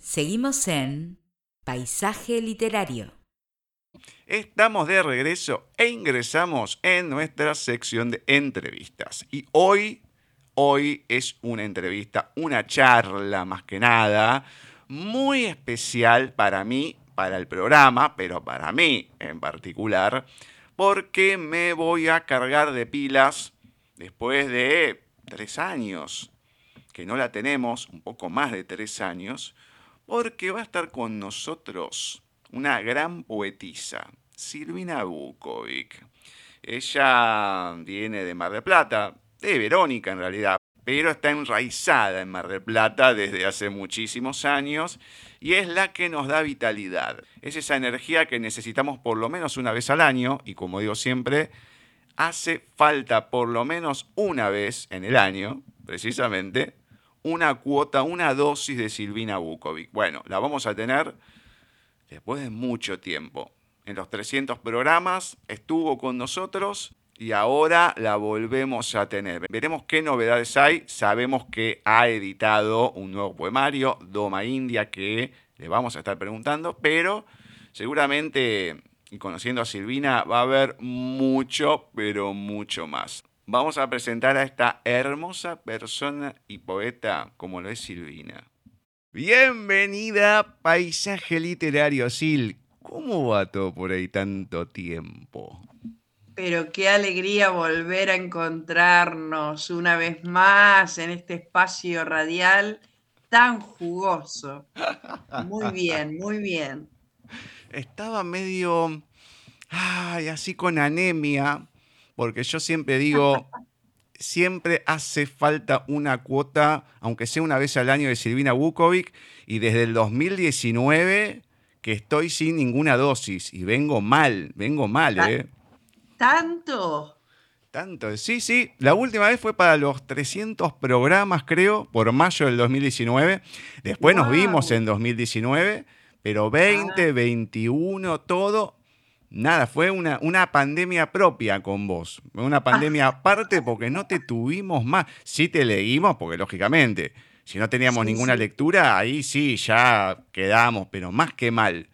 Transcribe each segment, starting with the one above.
Seguimos en Paisaje Literario. Estamos de regreso e ingresamos en nuestra sección de entrevistas. Y hoy, hoy es una entrevista, una charla más que nada, muy especial para mí, para el programa, pero para mí en particular, porque me voy a cargar de pilas después de tres años, que no la tenemos, un poco más de tres años, porque va a estar con nosotros una gran poetisa, Silvina Bukovic. Ella viene de Mar del Plata, de Verónica en realidad, pero está enraizada en Mar del Plata desde hace muchísimos años y es la que nos da vitalidad. Es esa energía que necesitamos por lo menos una vez al año y como digo siempre, hace falta por lo menos una vez en el año, precisamente, una cuota, una dosis de Silvina Bukovic. Bueno, la vamos a tener después de mucho tiempo. En los 300 programas estuvo con nosotros y ahora la volvemos a tener. Veremos qué novedades hay. Sabemos que ha editado un nuevo poemario, Doma India, que le vamos a estar preguntando, pero seguramente, y conociendo a Silvina, va a haber mucho, pero mucho más vamos a presentar a esta hermosa persona y poeta como lo es Silvina. Bienvenida, paisaje literario, Sil. ¿Cómo va todo por ahí tanto tiempo? Pero qué alegría volver a encontrarnos una vez más en este espacio radial tan jugoso. Muy bien, muy bien. Estaba medio, ay, así con anemia, porque yo siempre digo, siempre hace falta una cuota, aunque sea una vez al año, de Silvina Bukovic, y desde el 2019 que estoy sin ninguna dosis y vengo mal, vengo mal, ¿eh? ¿Tanto? Tanto, sí, sí. La última vez fue para los 300 programas, creo, por mayo del 2019. Después nos vimos en 2019, pero 20, 21, ah. todo nada, fue una, una pandemia propia con vos, una pandemia aparte porque no te tuvimos más. Sí te leímos, porque lógicamente, si no teníamos ninguna lectura, ahí sí ya quedamos, pero más que mal.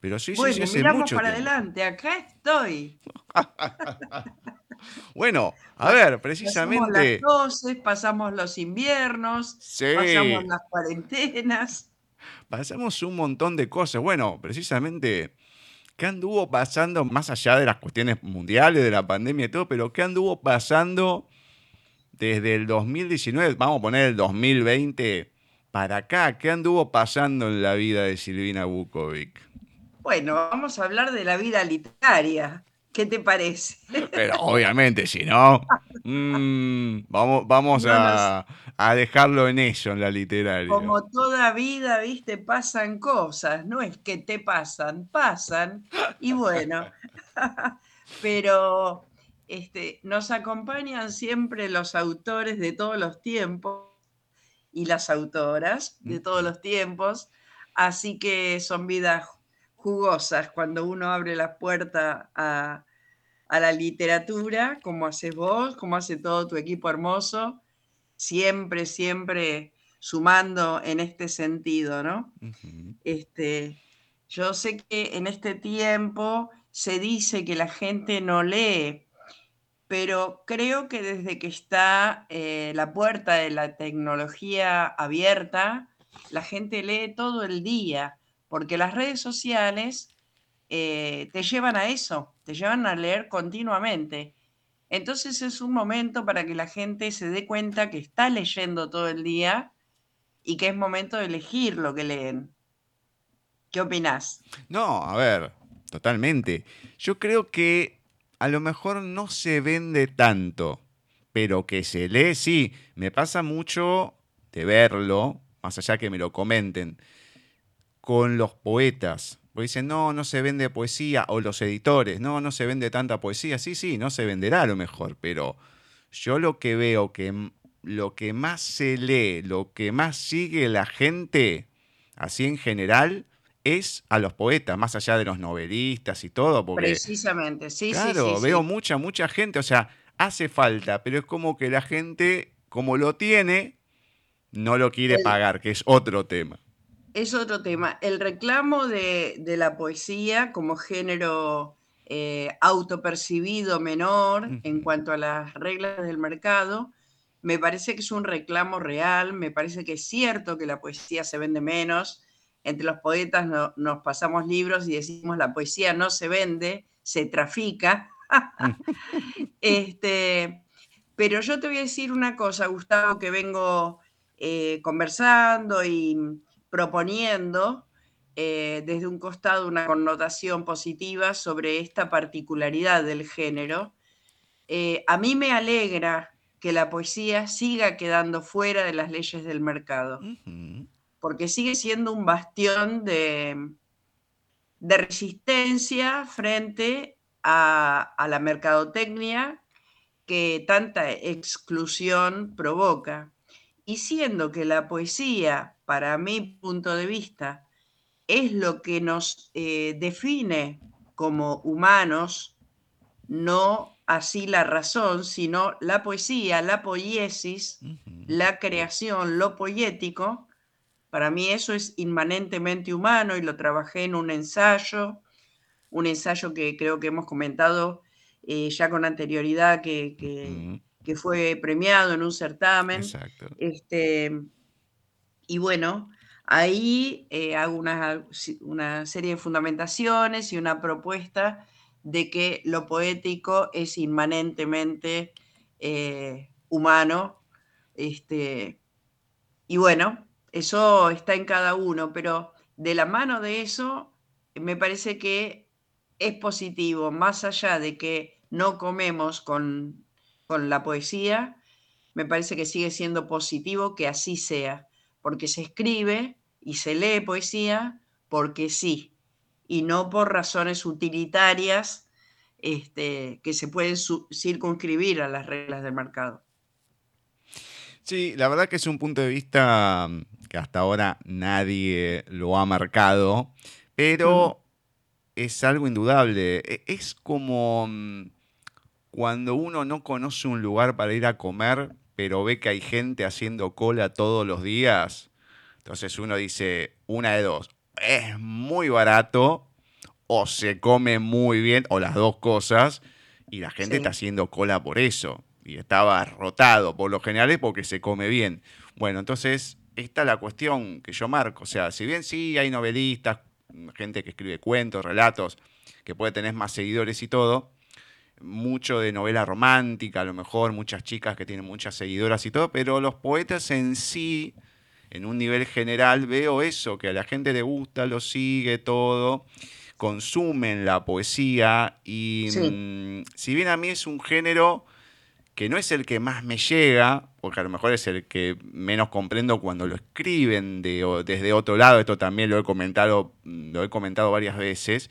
Pero sí, sí, sí, hace miramos para adelante, acá estoy. bueno, a ver, precisamente. Pasamos las pasamos los inviernos, pasamos las cuarentenas. Pasamos un montón de cosas. Bueno, precisamente ¿Qué anduvo pasando, más allá de las cuestiones mundiales, de la pandemia y todo, pero qué anduvo pasando desde el 2019, vamos a poner el 2020 para acá? ¿Qué anduvo pasando en la vida de Silvina Bukovic? Bueno, vamos a hablar de la vida literaria. ¿Qué te parece? Pero obviamente, si no, mm, vamos, vamos a, a, dejarlo en eso, en la literaria. Como toda vida, viste, pasan cosas, no es que te pasan, pasan, y bueno, pero este, nos acompañan siempre los autores de todos los tiempos y las autoras de todos los tiempos, así que son vidas jugosas cuando uno abre la puerta a, la literatura, como haces vos, como hace todo tu equipo hermoso, siempre, siempre sumando en este sentido, ¿no? este, yo sé que en este tiempo se dice que la gente no lee, pero creo que desde que está eh, la puerta de la tecnología abierta, la gente lee todo el día porque las redes sociales eh, te llevan a eso, te llevan a leer continuamente. Entonces es un momento para que la gente se dé cuenta que está leyendo todo el día y que es momento de elegir lo que leen. ¿Qué opinás? No, a ver, totalmente. Yo creo que a lo mejor no se vende tanto, pero que se lee, sí. Me pasa mucho de verlo, más allá que me lo comenten con los poetas. Porque dicen, no, no se vende poesía, o los editores, no, no se vende tanta poesía. Sí, sí, no se venderá a lo mejor, pero yo lo que veo que lo que más se lee, lo que más sigue la gente, así en general, es a los poetas, más allá de los novelistas y todo. Porque, Precisamente, sí, claro, sí, veo mucha, mucha gente, o sea, hace falta, pero es como que la gente, como lo tiene, no lo quiere pagar, que es otro tema. Es otro tema. El reclamo de, la poesía como género eh, autopercibido menor en cuanto a las reglas del mercado, me parece que es un reclamo real, me parece que es cierto que la poesía se vende menos. Entre los poetas nos pasamos libros y decimos la poesía no se vende, se trafica. este, pero yo te voy a decir una cosa, Gustavo, que vengo eh, conversando y proponiendo eh, desde un costado una connotación positiva sobre esta particularidad del género. Eh, a mí me alegra que la poesía siga quedando fuera de las leyes del mercado, porque sigue siendo un bastión de, de resistencia frente a, a, la mercadotecnia que tanta exclusión provoca. Y siendo que la poesía para mi punto de vista, es lo que nos eh, define como humanos, no así la razón, sino la poesía, la poiesis, la creación, lo poético. Para mí eso es inmanentemente humano y lo trabajé en un ensayo, un ensayo que creo que hemos comentado eh, ya con anterioridad, que, que, fue premiado en un certamen. Exacto. Este, y bueno, ahí eh, hago una, serie de fundamentaciones y una propuesta de que lo poético es inmanentemente eh, humano. Este, y bueno, eso está en cada uno, pero de la mano de eso, me parece que es positivo, más allá de que no comemos con, con la poesía, me parece que sigue siendo positivo que así sea porque se escribe y se lee poesía porque sí, y no por razones utilitarias este, que se pueden circunscribir a las reglas del mercado. Sí, la verdad que es un punto de vista mm, que hasta ahora nadie lo ha marcado, pero es algo indudable. E-, es como mm, cuando uno no conoce un lugar para ir a comer, pero ve que hay gente haciendo cola todos los días, entonces uno dice, una de dos, es muy barato o se come muy bien, o las dos cosas, y la gente está haciendo cola por eso, y estaba rotado, por lo general es porque se come bien. Bueno, entonces, esta es la cuestión que yo marco, o sea, si bien sí hay novelistas, gente que escribe cuentos, relatos, que puede tener más seguidores y todo, mucho de novela romántica, a lo mejor muchas chicas que tienen muchas seguidoras y todo, pero los poetas en sí, en un nivel general, veo eso, que a la gente le gusta, lo sigue todo, consumen la poesía y mm, si bien a mí es un género que no es el que más me llega, porque a lo mejor es el que menos comprendo cuando lo escriben de, desde otro lado, esto también lo he comentado, lo he comentado varias veces,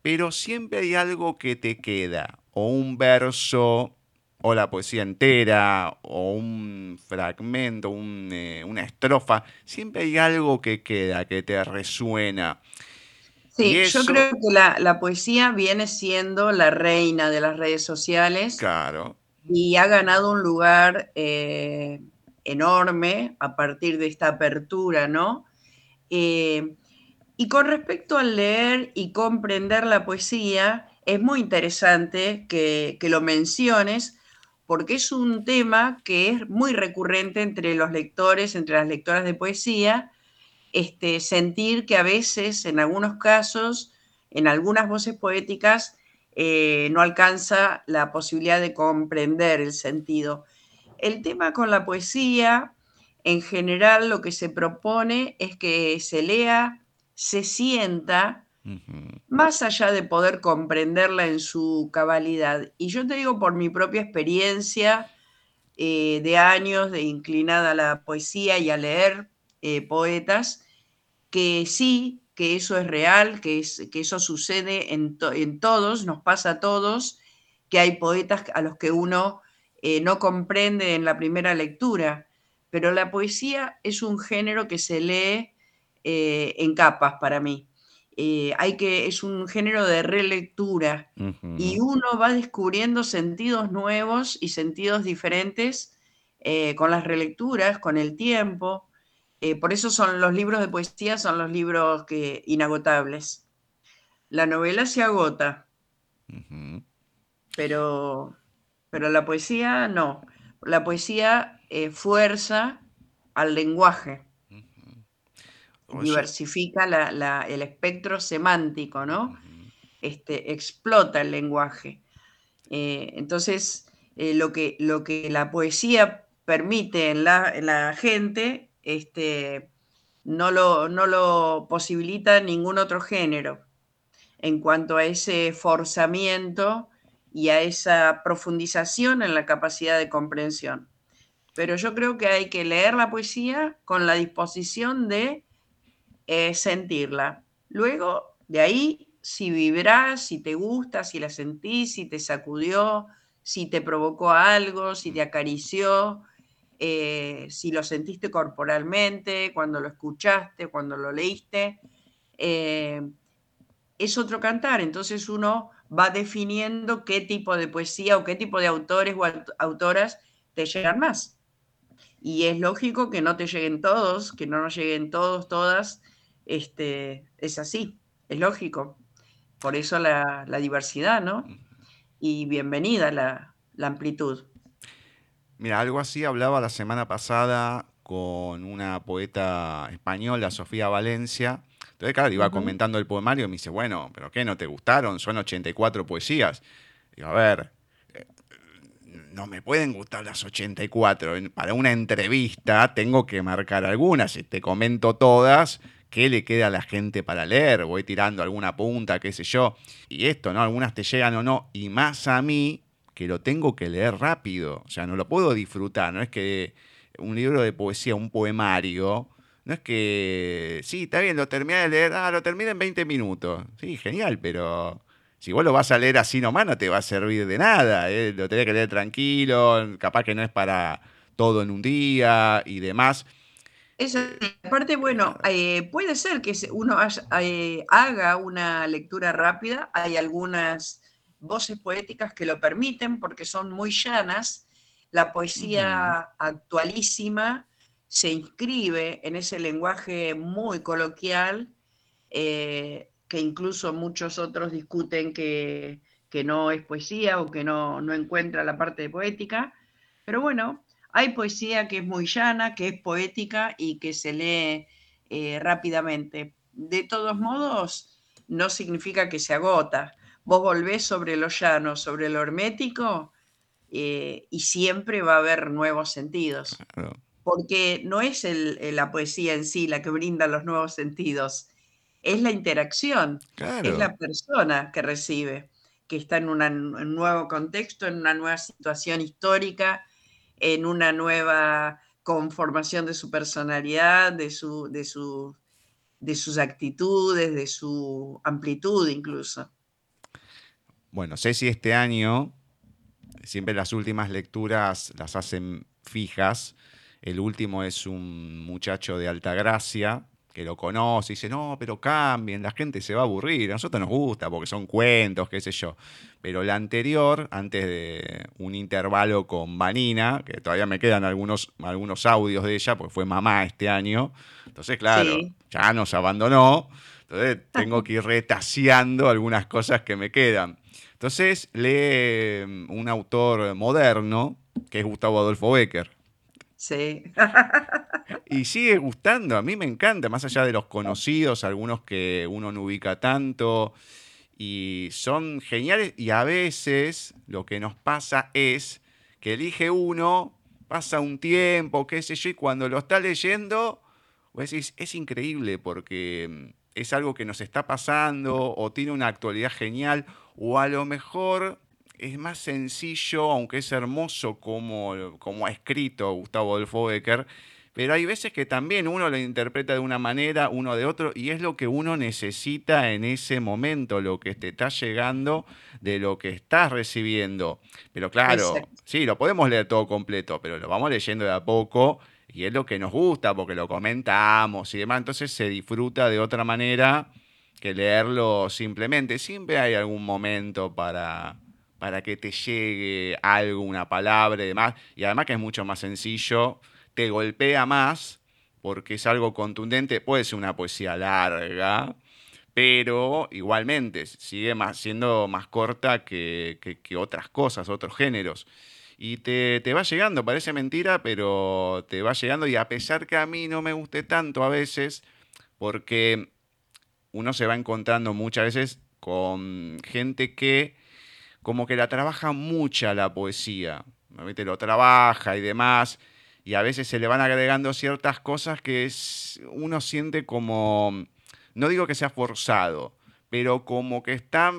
pero siempre hay algo que te queda o un verso o la poesía entera o un fragmento, eh, una estrofa, siempre hay algo que queda, que te resuena. Sí, yo creo que la, poesía viene siendo la reina de las redes sociales. Claro. Y ha ganado un lugar eh, enorme a partir de esta apertura, ¿no? Eh, y con respecto al leer y comprender la poesía, es muy interesante que, lo menciones porque es un tema que es muy recurrente entre los lectores, entre las lectoras de poesía, este, sentir que a veces, en algunos casos, en algunas voces poéticas, eh, no alcanza la posibilidad de comprender el sentido. El tema con la poesía, en general, lo que se propone es que se lea, se sienta, más allá de poder comprenderla en su cabalidad. Y yo te digo por mi propia experiencia eh, de años de inclinada a la poesía y a leer eh, poetas, que sí, que eso es real, que, es, que eso sucede en, todos, nos pasa a todos, que hay poetas a los que uno eh, no comprende en la primera lectura, pero la poesía es un género que se lee en capas para mí. Eh, hay que, es un género de relectura y uno va descubriendo sentidos nuevos y sentidos diferentes eh, con las relecturas, con el tiempo. Eh, por eso son los libros de poesía, son los libros que, inagotables. La novela se agota, pero, pero la poesía no. La poesía fuerza al lenguaje, diversifica el espectro semántico, ¿no? Este, explota el lenguaje. Eh, entonces, lo, que, lo que la poesía permite en la, gente, este, no, lo, no lo posibilita ningún otro género en cuanto a ese forzamiento y a esa profundización en la capacidad de comprensión. Pero yo creo que hay que leer la poesía con la disposición de eh, sentirla. Luego, de ahí, si vibrás, si te gusta, si la sentís, si te sacudió, si te provocó algo, si te acarició, eh, si lo sentiste corporalmente, cuando lo escuchaste, cuando lo leíste, eh, es otro cantar. Entonces uno va definiendo qué tipo de poesía o qué tipo de autores o autoras te llegan más. Y es lógico que no te lleguen todos, que no nos lleguen todos, todas. Este, es así, es lógico. Por eso la, diversidad, ¿no? Y bienvenida la amplitud. Mira, algo así hablaba la semana pasada con una poeta española, Sofía Valencia. Entonces, claro, iba comentando el poemario y me dice, bueno, ¿pero qué? ¿No te gustaron? Son 84 poesías. Digo, a ver, eh, no me pueden gustar las 84. Para una entrevista tengo que marcar algunas. Si te comento todas, ¿qué le queda a la gente para leer? Voy tirando alguna punta, qué sé yo. Y esto, ¿no? Algunas te llegan o no. Y más a mí, que lo tengo que leer rápido, o sea, no lo puedo disfrutar, no es que un libro de poesía, un poemario, no es que, sí, está bien, lo terminé de leer, ah, lo terminé en 20 minutos, sí, genial, pero si vos lo vas a leer así nomás no te va a servir de nada, ¿eh? lo tenés que leer tranquilo, capaz que no es para todo en un día y demás. Aparte, bueno, eh, puede ser que uno eh, haga una lectura rápida, hay algunas voces poéticas que lo permiten porque son muy llanas. La poesía actualísima se inscribe en ese lenguaje muy coloquial eh, que incluso muchos otros discuten que, no es poesía o que no, no encuentra la parte poética. Pero bueno, hay poesía que es muy llana, que es poética y que se lee eh, rápidamente. De todos modos, no significa que se agota vos volvés sobre lo llano, sobre lo hermético, eh, y siempre va a haber nuevos sentidos. Porque no es la poesía en sí la que brinda los nuevos sentidos, es la interacción, es la persona que recibe, que está en, un nuevo contexto, en una nueva situación histórica, en una nueva conformación de su personalidad, de, su, de, de sus actitudes, de su amplitud incluso. Bueno, sé si este año, siempre las últimas lecturas las hacen fijas. El último es un muchacho de Altagracia que lo conoce y dice, no, pero cambien, la gente se va a aburrir. A nosotros nos gusta porque son cuentos, qué sé yo. Pero la anterior, antes de un intervalo con Vanina, que todavía me quedan algunos, algunos audios de ella, porque fue mamá este año. Entonces, claro, ya nos abandonó. Entonces tengo que ir retaseando algunas cosas que me quedan. Entonces lee mm, un autor moderno, que es Gustavo Adolfo Becker. Sí. y sigue gustando, a mí me encanta, más allá de los conocidos, algunos que uno no ubica tanto, y son geniales, y a veces lo que nos pasa es que elige uno, pasa un tiempo, qué sé yo, y cuando lo está leyendo, vos decís, es increíble porque mm, es algo que nos está pasando o tiene una actualidad genial o a lo mejor es más sencillo, aunque es hermoso como, como ha escrito Gustavo Adolfo Becker, pero hay veces que también uno lo interpreta de una manera, uno de otro, y es lo que uno necesita en ese momento, lo que te está llegando de lo que estás recibiendo. Pero claro, sí, lo podemos leer todo completo, pero lo vamos leyendo de a poco y es lo que nos gusta porque lo comentamos y demás, entonces se disfruta de otra manera que leerlo simplemente. Siempre hay algún momento para, para que te llegue algo, una palabra y demás. Y además que es mucho más sencillo, te golpea más porque es algo contundente, puede ser una poesía larga, pero igualmente sigue más, siendo más corta que, otras cosas, otros géneros. Y te, te, va llegando, parece mentira, pero te va llegando y a pesar que a mí no me guste tanto a veces, porque uno se va encontrando muchas veces con gente que como que la trabaja mucha la poesía, ¿no? lo trabaja y demás, y a veces se le van agregando ciertas cosas que uno siente como, no digo que sea forzado, pero como que está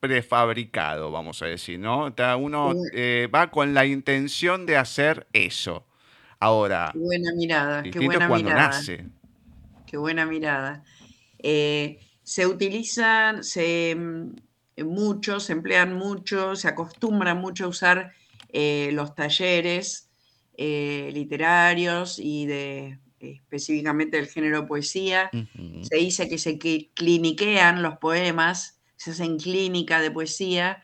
prefabricado, vamos a decir, ¿no? Uno eh, va con la intención de hacer eso. Ahora, qué buena mirada, qué buena cuando mirada. nace. Qué buena mirada. Eh, se utilizan, se mm, mucho, se emplean mucho, se acostumbra mucho a usar eh, los talleres eh, literarios y de específicamente del género poesía. Se dice que se cliniquean los poemas, se hacen clínica de poesía.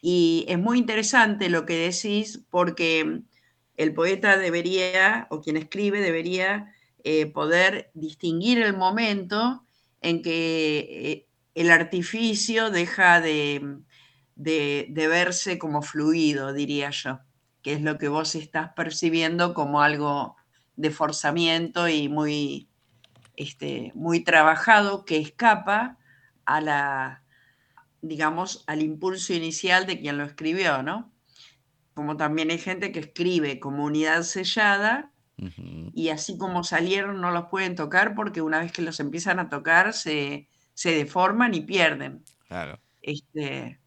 Y es muy interesante lo que decís porque el poeta debería, o quien escribe, debería eh, poder distinguir el momento en que el artificio deja de, de, verse como fluido, diría yo, que es lo que vos estás percibiendo como algo de forzamiento y muy, este, muy trabajado que escapa a la, digamos, al impulso inicial de quien lo escribió, ¿no? Como también hay gente que escribe como unidad sellada y así como salieron no los pueden tocar porque una vez que los empiezan a tocar se, se deforman y pierden. Claro. Este,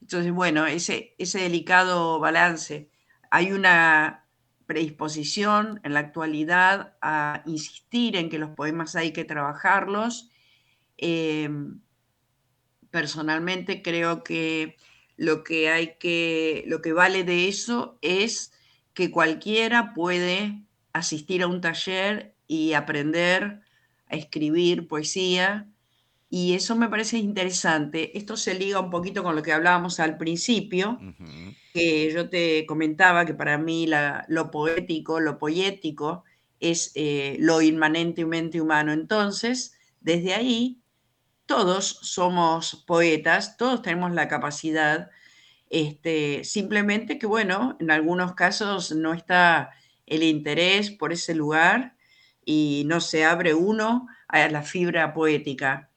entonces, bueno, ese, ese delicado balance. Hay una predisposición en la actualidad a insistir en que los poemas hay que trabajarlos. Em, personalmente creo que lo que hay que, lo que vale de eso es que cualquiera puede asistir a un taller y aprender a escribir poesía y eso me parece interesante. Esto se liga un poquito con lo que hablábamos al principio, que yo te comentaba que para mí lo poético, lo poético es eh, lo inmanentemente humano. Entonces, desde ahí, todos somos poetas, todos tenemos la capacidad, este, simplemente que, bueno, en algunos casos no está el interés por ese lugar y no se abre uno a la fibra poética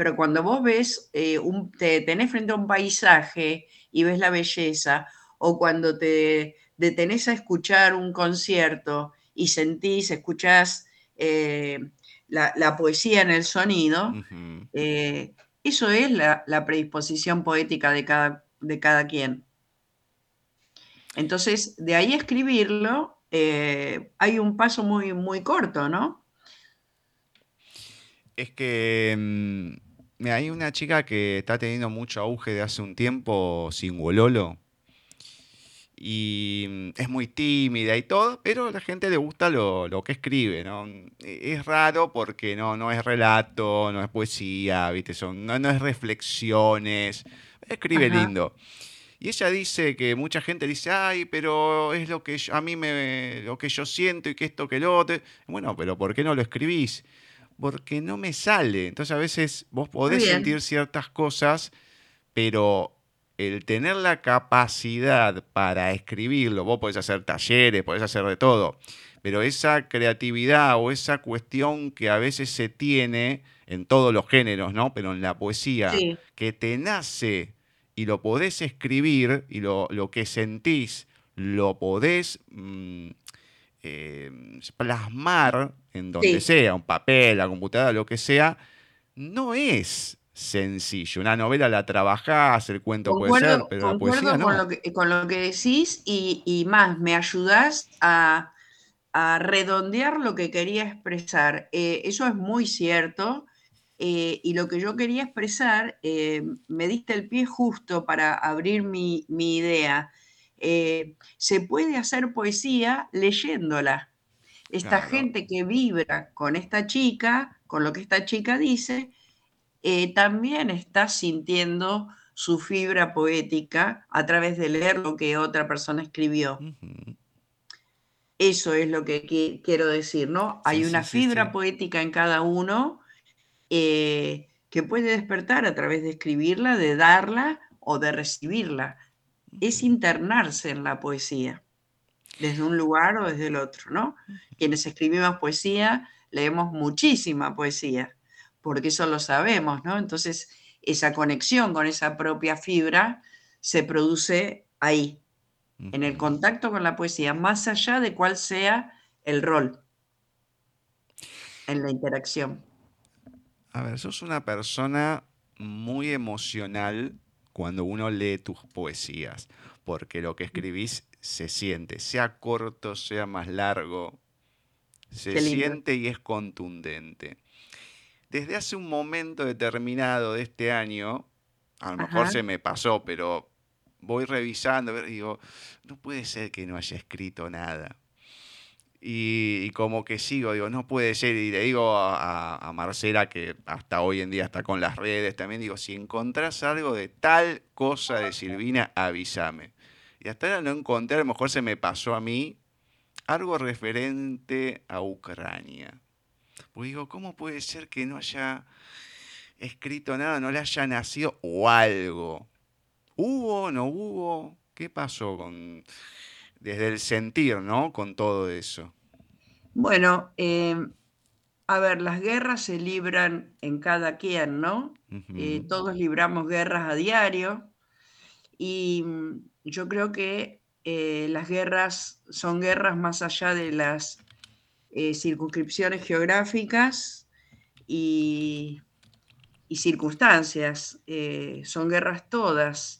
pero cuando vos ves, eh, un, te tenés frente a un paisaje y ves la belleza, o cuando te detenés a escuchar un concierto y sentís, escuchás eh, la, poesía en el sonido, eh, eso es la, predisposición poética de cada, de cada quien. Entonces, de ahí escribirlo, hay un paso muy, muy corto, ¿no? Es que mm, hay una chica que está teniendo mucho auge de hace un tiempo, Singololo. Y mm, es muy tímida y todo, pero a la gente le gusta lo, que escribe, ¿no? E, es raro porque no, no es relato, no es poesía, ¿viste? Son, no, es reflexiones. Escribe lindo. Y ella dice que mucha gente dice, ay, pero es lo que a mí me, lo que yo siento y que esto que lo otro. Bueno, pero ¿por qué no lo escribís? Porque no me sale. Entonces a veces vos podés sentir ciertas cosas, pero el tener la capacidad para escribirlo, vos podés hacer talleres, podés hacer de todo, pero esa creatividad o esa cuestión que a veces se tiene en todos los géneros, ¿no? Pero en la poesía, que te nace y lo podés escribir y lo, que sentís lo podés mm, eh, plasmar en donde sea, un papel, la computadora, lo que sea, no es sencillo. Una novela la trabajás, el cuento puede ser, pero la poesía no. Con lo que, con lo que decís y, más, me ayudás a, redondear lo que quería expresar. Eh, eso es muy cierto. Eh, y lo que yo quería expresar, me diste el pie justo para abrir mi, mi idea. Eh, se puede hacer poesía leyéndola. Esta gente que vibra con esta chica, con lo que esta chica dice, eh, también está sintiendo su fibra poética a través de leer lo que otra persona escribió. Eso es lo que quiero decir, ¿no? Hay una fibra poética en cada uno eh, que puede despertar a través de escribirla, de darla o de recibirla. Es internarse en la poesía, desde un lugar o desde el otro, ¿no? Quienes escribimos poesía, leemos muchísima poesía, porque eso lo sabemos, ¿no? Entonces, esa conexión con esa propia fibra se produce ahí, en el contacto con la poesía, más allá de cuál sea el rol en la interacción. A ver, sos una persona muy emocional cuando uno lee tus poesías, porque lo que escribís se siente, sea corto, sea más largo, se siente y es contundente. Desde hace un momento determinado de este año, a lo mejor se me pasó, pero voy revisando y digo, no puede ser que no haya escrito nada. Y, como que sigo, digo, no puede ser. Y le digo a, Marcela, que hasta hoy en día está con las redes, también digo, si encontrás algo de tal cosa de Silvina, avísame. Y hasta ahora no encontré, a lo mejor se me pasó a mí, algo referente a Ucrania. Pues digo, ¿cómo puede ser que no haya escrito nada, no le haya nacido o algo? ¿Hubo, no hubo? ¿Qué pasó con, desde el sentir, ¿no? Con todo eso. Bueno, eh, a ver, las guerras se libran en cada quien, ¿no? Eh, todos libramos guerras a diario y mm, yo creo que eh, las guerras son guerras más allá de las circunscripciones geográficas y circunstancias, son guerras todas.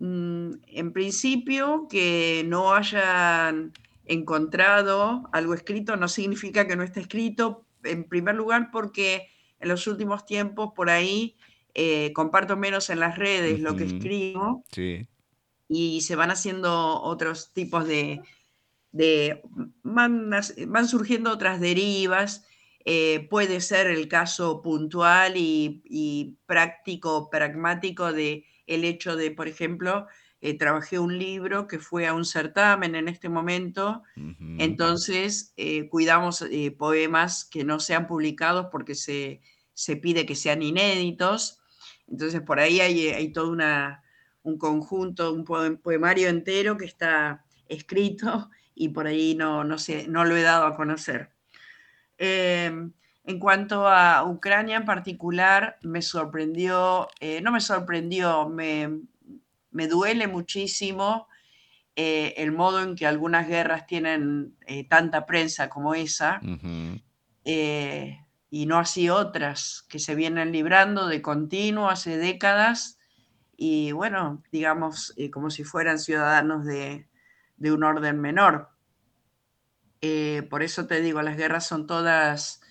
Mm, en principio, que no hayan encontrado algo escrito no significa que no esté escrito, en primer lugar porque en los últimos tiempos por ahí eh, comparto menos en las redes lo que escribo y se van haciendo otros tipos de... de van, surgiendo otras derivas. Eh, puede ser el caso puntual y, y práctico, pragmático de el hecho de, por ejemplo, eh, trabajé un libro que fue a un certamen en este momento, entonces eh, cuidamos eh, poemas que no sean publicados porque se, pide que sean inéditos, entonces por ahí hay, todo una, un conjunto, un poemario entero que está escrito y por ahí no, no, no lo he dado a conocer. En cuanto a Ucrania en particular, me sorprendió, eh, no me sorprendió, me, duele muchísimo eh, el modo en que algunas guerras tienen eh, tanta prensa como esa, y no así otras que se vienen librando de continuo hace décadas, y bueno, digamos, como si fueran ciudadanos de, de un orden menor. por eso te digo, las guerras son todas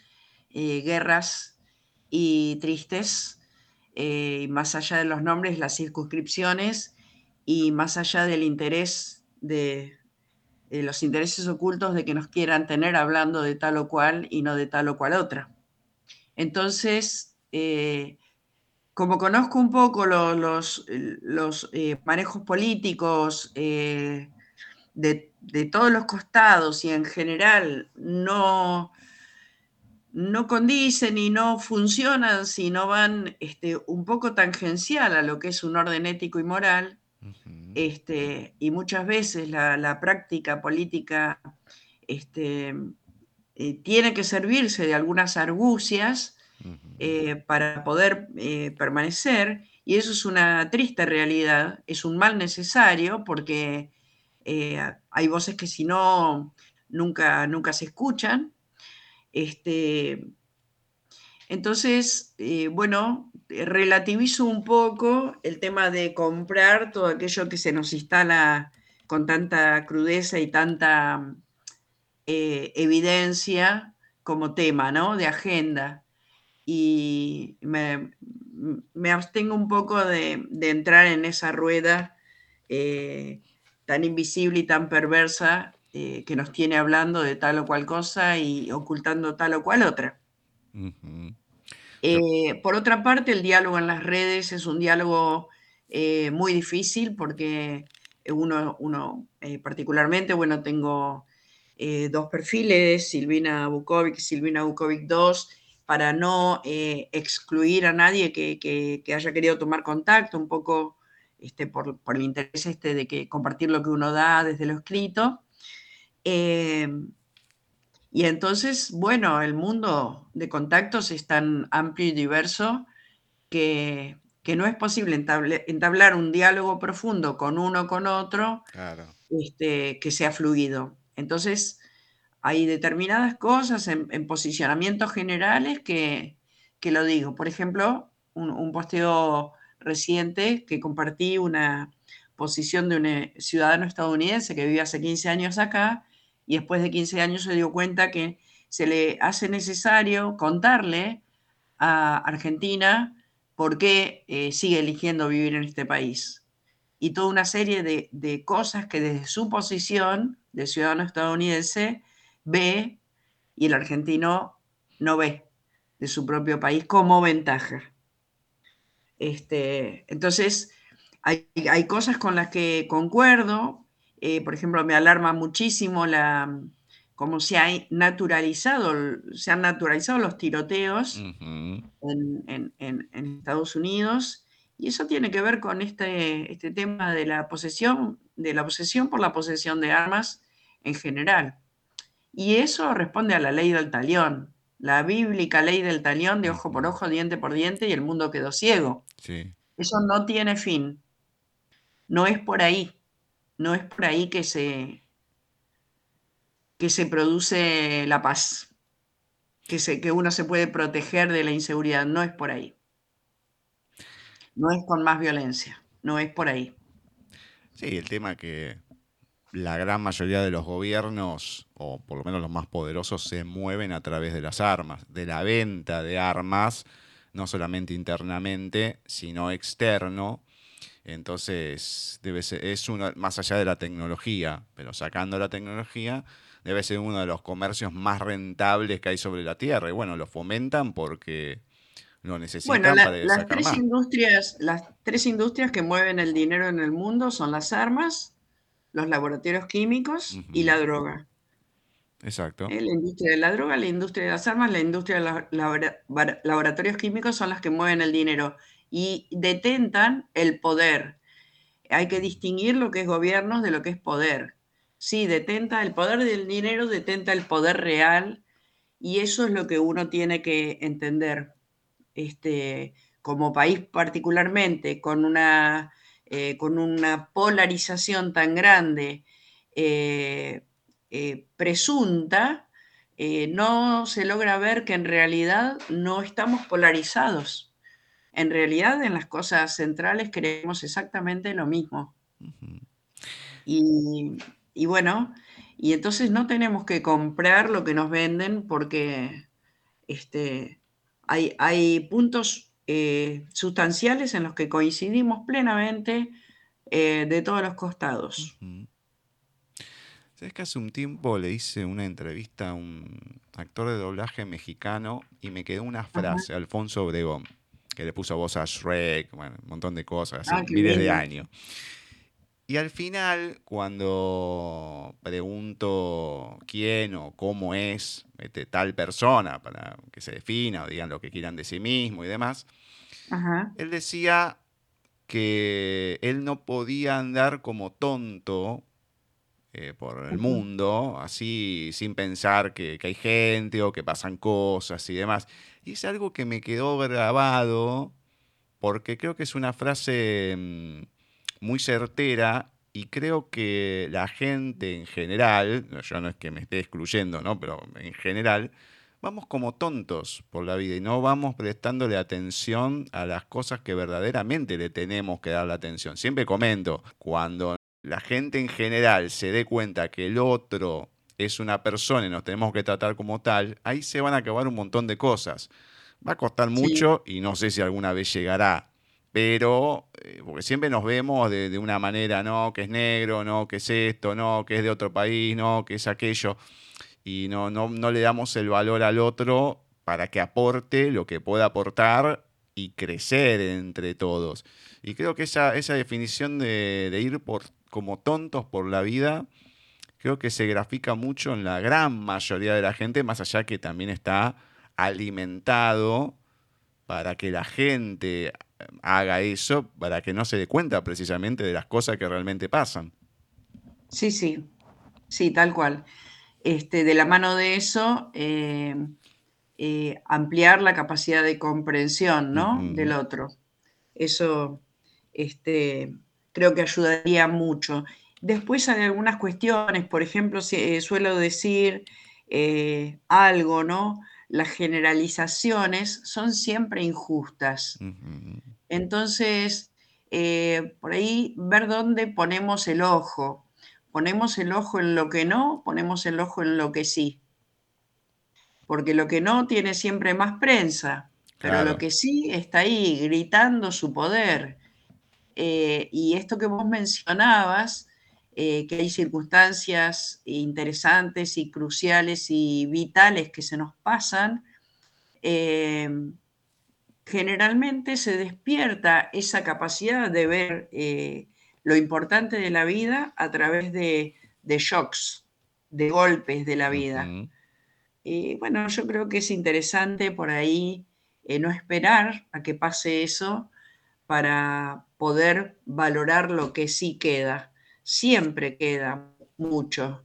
eh, guerras y tristes, eh, más allá de los nombres, las circunscripciones y más allá del interés de, los intereses ocultos de que nos quieran tener hablando de tal o cual y no de tal o cual otra. Entonces, eh, como conozco un poco los, los manejos políticos de, de, todos los costados y en general no, no condicen y no funcionan si no van este, un poco tangencial a lo que es un orden ético y moral. este, y muchas veces la, práctica política este, eh, tiene que servirse de algunas argucias eh, para poder eh, permanecer, y eso es una triste realidad, es un mal necesario porque hay voces que si no, nunca, nunca se escuchan este, entonces, eh, bueno, relativizo un poco el tema de comprar todo aquello que se nos instala con tanta crudeza y tanta eh, evidencia como tema, ¿no? De agenda. Y me, abstengo un poco de, entrar en esa rueda eh, tan invisible y tan perversa eh, que nos tiene hablando de tal o cual cosa y ocultando tal o cual otra. Eh, por otra parte, el diálogo en las redes es un diálogo eh, muy difícil porque uno, uno particularmente, bueno, tengo eh, dos perfiles, Silvina Bukovic Silvina Bukovic 2, para no eh, excluir a nadie que, haya querido tomar contacto, un poco este, por, el interés este de que compartir lo que uno da desde lo escrito. Eh, y entonces, bueno, el mundo de contactos es tan amplio y diverso que, no es posible entablar un diálogo profundo con uno o con otro este, que sea fluido. Entonces, hay determinadas cosas en, posicionamientos generales que, lo digo. Por ejemplo, un, posteo reciente que compartí una posición de un ciudadano estadounidense que vive hace 15 años acá y después de 15 años se dio cuenta que se le hace necesario contarle a Argentina por qué eh, sigue eligiendo vivir en este país. Y toda una serie de, de cosas que desde su posición de ciudadano estadounidense ve y el argentino no ve de su propio país como ventaja. Este, entonces, hay, cosas con las que concuerdo. Eh, por ejemplo, me alarma muchísimo la cómo se, ha naturalizado, se han naturalizado los tiroteos en, Estados Unidos. Y eso tiene que ver con este, este tema de la posesión, de la posesión por la posesión de armas en general. Y eso responde a la ley del talión, la bíblica ley del talión de ojo por ojo, diente por diente y el mundo quedó ciego. Eso no tiene fin. No es por ahí. No es por ahí que se, que se produce la paz, que, se, que uno se puede proteger de la inseguridad. No es por ahí. No es con más violencia. No es por ahí. Sí, el tema que la gran mayoría de los gobiernos, o por lo menos los más poderosos, se mueven a través de las armas, de la venta de armas, no solamente internamente, sino externo. Entonces, debe ser, es uno, más allá de la tecnología, pero sacando la tecnología, debe ser uno de los comercios más rentables que hay sobre la Tierra. Y bueno, lo fomentan porque lo necesitan para las tres Industrias, las tres industrias que mueven el dinero en el mundo son las armas, los laboratorios químicos y la droga. Exacto. Eh, la industria de la droga, la industria de las armas, la industria de los laboratorios químicos son las que mueven el dinero y detentan el poder. Hay que distinguir lo que es gobierno de lo que es poder. Sí, detenta el poder del dinero, detenta el poder real y eso es lo que uno tiene que entender. Este, como país particularmente, con una eh, con una polarización tan grande eh, eh, presunta, no se logra ver que en realidad no estamos polarizados. En realidad en las cosas centrales creemos exactamente lo mismo. y, bueno, y entonces no tenemos que comprar lo que nos venden porque este, hay, hay puntos eh, sustanciales en los que coincidimos plenamente eh, de todos los costados. Sabes que hace un tiempo le hice una entrevista a un actor de doblaje mexicano y me quedó una frase, Alfonso Obregón, que le puso voz a Shrek, un montón de cosas, hace ah, miles de años. Y al final, cuando pregunto quién o cómo es este, tal persona, para que se defina o digan lo que quieran de sí mismo y demás, él decía que él no podía andar como tonto eh, por el mundo, así sin pensar que, hay gente o que pasan cosas y demás. Y es algo que me quedó grabado porque creo que es una frase mm, muy certera y creo que la gente en general, yo no es que me esté excluyendo, ¿no? pero en general, vamos como tontos por la vida y no vamos prestándole atención a las cosas que verdaderamente le tenemos que dar la atención. Siempre comento, cuando la gente en general se dé cuenta que el otro es una persona y nos tenemos que tratar como tal, ahí se van a acabar un montón de cosas. Va a costar mucho y no sé si alguna vez llegará, pero eh, porque siempre nos vemos de, de, una manera, no, que es negro, no, que es esto, no, que es de otro país, no, que es aquello y no, no, no le damos el valor al otro para que aporte lo que pueda aportar y crecer entre todos. Y creo que esa, esa definición de, ir por, como tontos por la vida creo que se grafica mucho en la gran mayoría de la gente, más allá que también está alimentado para que la gente haga eso, para que no se dé cuenta precisamente de las cosas que realmente pasan. Sí, sí, sí, tal cual. Este, de la mano de eso, eh, eh, ampliar la capacidad de comprensión ¿no? del otro. Eso este, creo que ayudaría mucho. Después hay algunas cuestiones, por ejemplo, eh, suelo decir algo, ¿no? Las generalizaciones son siempre injustas. Entonces, por ahí ver dónde ponemos el ojo. Ponemos el ojo en lo que no, ponemos el ojo en lo que sí. Porque lo que no tiene siempre más prensa, pero lo que sí está ahí gritando su poder. Eh, y esto que vos mencionabas, eh, que hay circunstancias interesantes y cruciales y vitales que se nos pasan, eh, generalmente se despierta esa capacidad de ver lo importante de la vida a través de, shocks, de golpes de la vida. Y bueno, yo creo que es interesante por ahí no esperar a que pase eso para poder valorar lo que sí queda. Siempre queda mucho.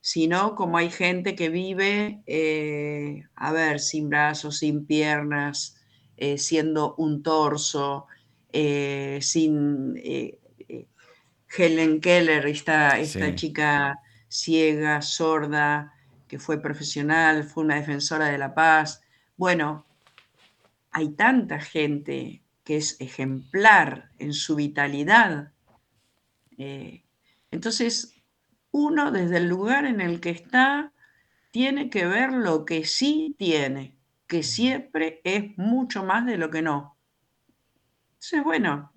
Si no, como hay gente que vive, eh, a ver, sin brazos, sin piernas, eh, siendo un torso, sin Helen Keller, esta, esta chica ciega, sorda, que fue profesional, fue una defensora de la paz. Bueno, hay tanta gente que es ejemplar en su vitalidad. Eh, entonces, uno desde el lugar en el que está tiene que ver lo que sí tiene, que siempre es mucho más de lo que no. Entonces, bueno,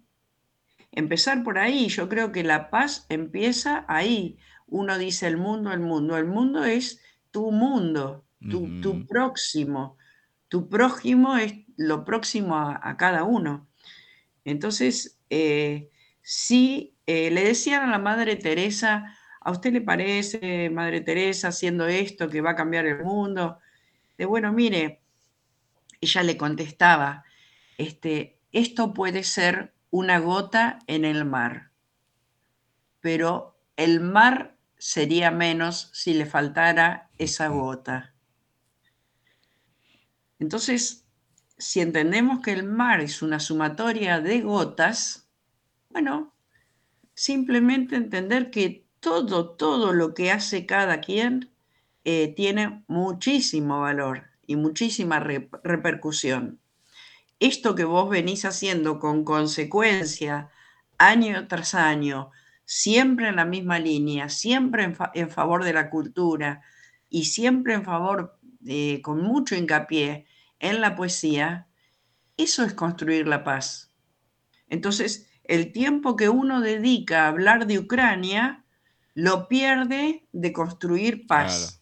empezar por ahí. Yo creo que la paz empieza ahí. Uno dice el mundo, el mundo. El mundo es tu mundo, tu, próximo. Tu prójimo es lo próximo a, cada uno. Entonces, eh, si eh, le decían a la Madre Teresa, ¿a usted le parece, Madre Teresa, haciendo esto que va a cambiar el mundo? De bueno, mire, ella le contestaba, este, esto puede ser una gota en el mar. Pero el mar sería menos si le faltara esa gota. Entonces, si entendemos que el mar es una sumatoria de gotas, bueno, simplemente entender que todo, todo lo que hace cada quien eh, tiene muchísimo valor y muchísima repercusión. Esto que vos venís haciendo con consecuencia año tras año, siempre en la misma línea, siempre en, favor de la cultura y siempre en favor, con mucho hincapié en la poesía, eso es construir la paz. Entonces, el tiempo que uno dedica a hablar de Ucrania, lo pierde de construir paz.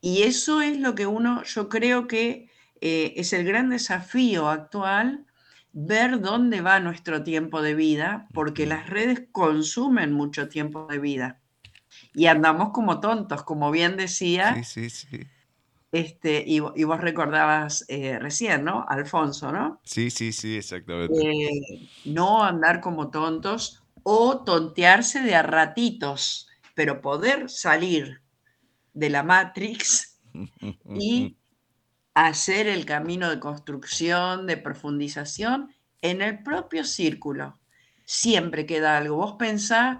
Y eso es lo que uno, yo creo que eh, es el gran desafío actual ver dónde va nuestro tiempo de vida, porque las redes consumen mucho tiempo de vida. Y andamos como tontos, como bien decía. Sí, sí, sí. Este, y, vos recordabas eh, recién, ¿no? Alfonso, ¿no? Sí, sí, sí, exactamente. Eh, no andar como tontos o tontearse de a ratitos, pero poder salir de la Matrix y hacer el camino de construcción, de profundización en el propio círculo. Siempre queda algo. Vos pensás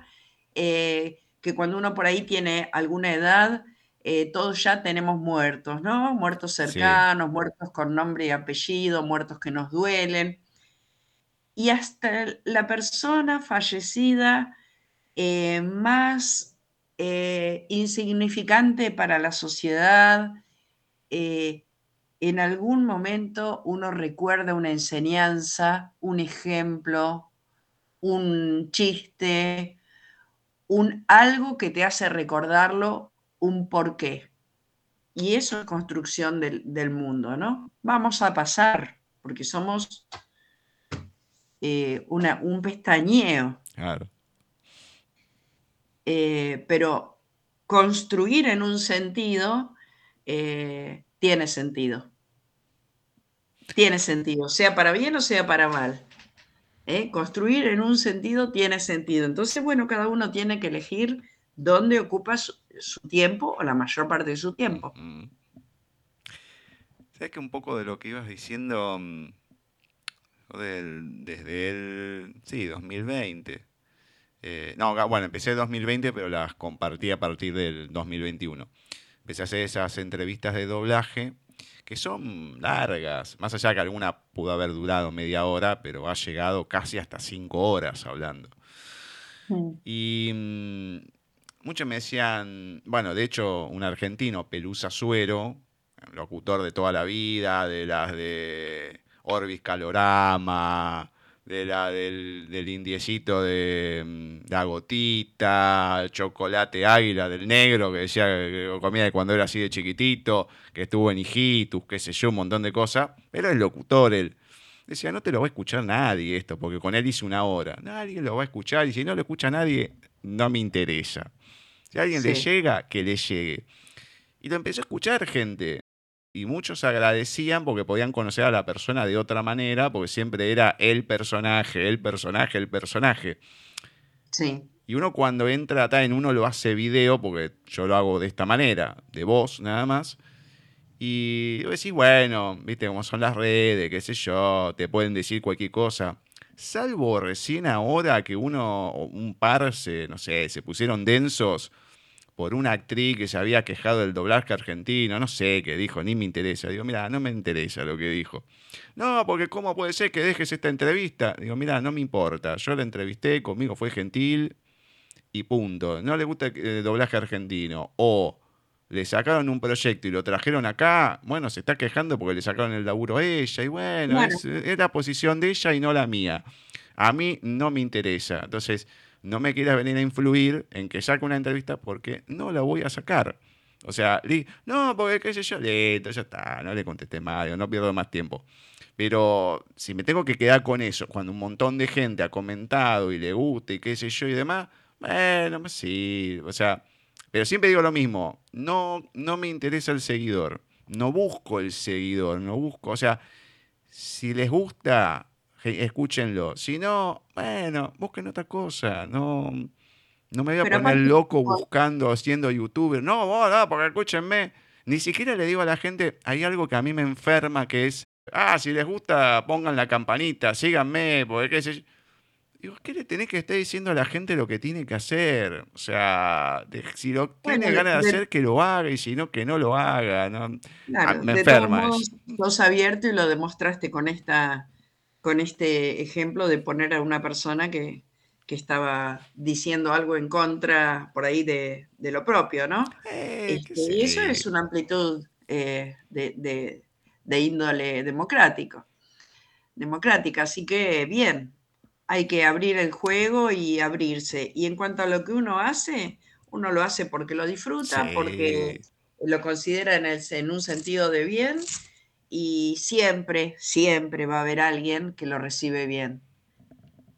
eh, que cuando uno por ahí tiene alguna edad, eh, todos ya tenemos muertos, ¿no? Muertos cercanos, muertos con nombre y apellido, muertos que nos duelen. Y hasta la persona fallecida eh, más insignificante para la sociedad, en algún momento uno recuerda una enseñanza, un ejemplo, un chiste, un algo que te hace recordarlo, un porqué. Y eso es construcción del, mundo, ¿no? Vamos a pasar, porque somos eh, una, un pestañeo. Claro. eh, pero construir en un sentido eh, tiene sentido. Tiene sentido, sea para bien o sea para mal. ¿eh? Construir en un sentido tiene sentido. Entonces, bueno, cada uno tiene que elegir dónde ocupa su, tiempo o la mayor parte de su tiempo. ¿Sabes que un poco de lo que ibas diciendo mm, desde el, sí, 2020? Eh, no, bueno, empecé en 2020, pero las compartí a partir del 2021. Empecé a hacer esas entrevistas de doblaje que son largas, más allá que alguna pudo haber durado media hora, pero ha llegado casi hasta cinco horas hablando. Mm. Y mm, muchos me decían, bueno, de hecho, un argentino, Pelusa Suero, locutor de toda la vida, de las de Orbis Calorama, de la del, del indiecito de mm, la gotita, chocolate águila del negro, que decía que comía cuando era así de chiquitito, que estuvo en Hijitus, qué sé yo, un montón de cosas. Pero el locutor, él decía, no te lo va a escuchar nadie esto, porque con él hice una hora. Nadie lo va a escuchar, y si no lo escucha nadie, no me interesa. Si a alguien le llega, que le llegue. Y lo empezó a escuchar gente y muchos agradecían porque podían conocer a la persona de otra manera, porque siempre era el personaje, el personaje, el personaje. Sí. Y uno cuando entra acá en uno lo hace video, porque yo lo hago de esta manera, de voz nada más. Y decís, bueno, viste cómo son las redes, qué sé yo, te pueden decir cualquier cosa. Salvo recién ahora que uno, un par, se, no sé, se pusieron densos por una actriz que se había quejado del doblaje argentino, no sé qué dijo, ni me interesa. Digo, mira, no me interesa lo que dijo. No, porque ¿cómo puede ser que dejes esta entrevista? Digo, mira, no me importa. Yo la entrevisté, conmigo fue gentil y punto. No le gusta el doblaje argentino. O le sacaron un proyecto y lo trajeron acá, bueno, se está quejando porque le sacaron el laburo a ella. Y bueno, Es, es la posición de ella y no la mía. A mí no me interesa. Entonces no me quieras venir a influir en que saque una entrevista porque no la voy a sacar. O sea, no, porque qué sé yo, listo, ya está, no le contesté más, no pierdo más tiempo. Pero si me tengo que quedar con eso, cuando un montón de gente ha comentado y le gusta y qué sé yo y demás, bueno, sí, o sea, pero siempre digo lo mismo, no, no me interesa el seguidor, no busco el seguidor, no busco, o sea, si les gusta, escúchenlo. Si no, bueno, busquen otra cosa. No, no me voy a poner loco buscando, haciendo youtuber. No, vos, no, porque escúchenme. Ni siquiera le digo a la gente, hay algo que a mí me enferma que es, ah, si les gusta, pongan la campanita, síganme, porque qué sé yo. Digo, ¿qué le tenés que estar diciendo a la gente lo que tiene que hacer? O sea, si lo tiene ganas de, hacer, que lo haga, y si no, que no lo haga. ¿no? Ah, me enferma. Vos abierto y lo demostraste con esta con este ejemplo de poner a una persona que, estaba diciendo algo en contra por ahí de, lo propio, ¿no? Eh, este, y eso es una amplitud eh, de, índole democrático, democrática. Así que bien, hay que abrir el juego y abrirse. Y en cuanto a lo que uno hace, uno lo hace porque lo disfruta, porque lo considera en, el, en un sentido de bien y siempre, siempre va a haber alguien que lo recibe bien.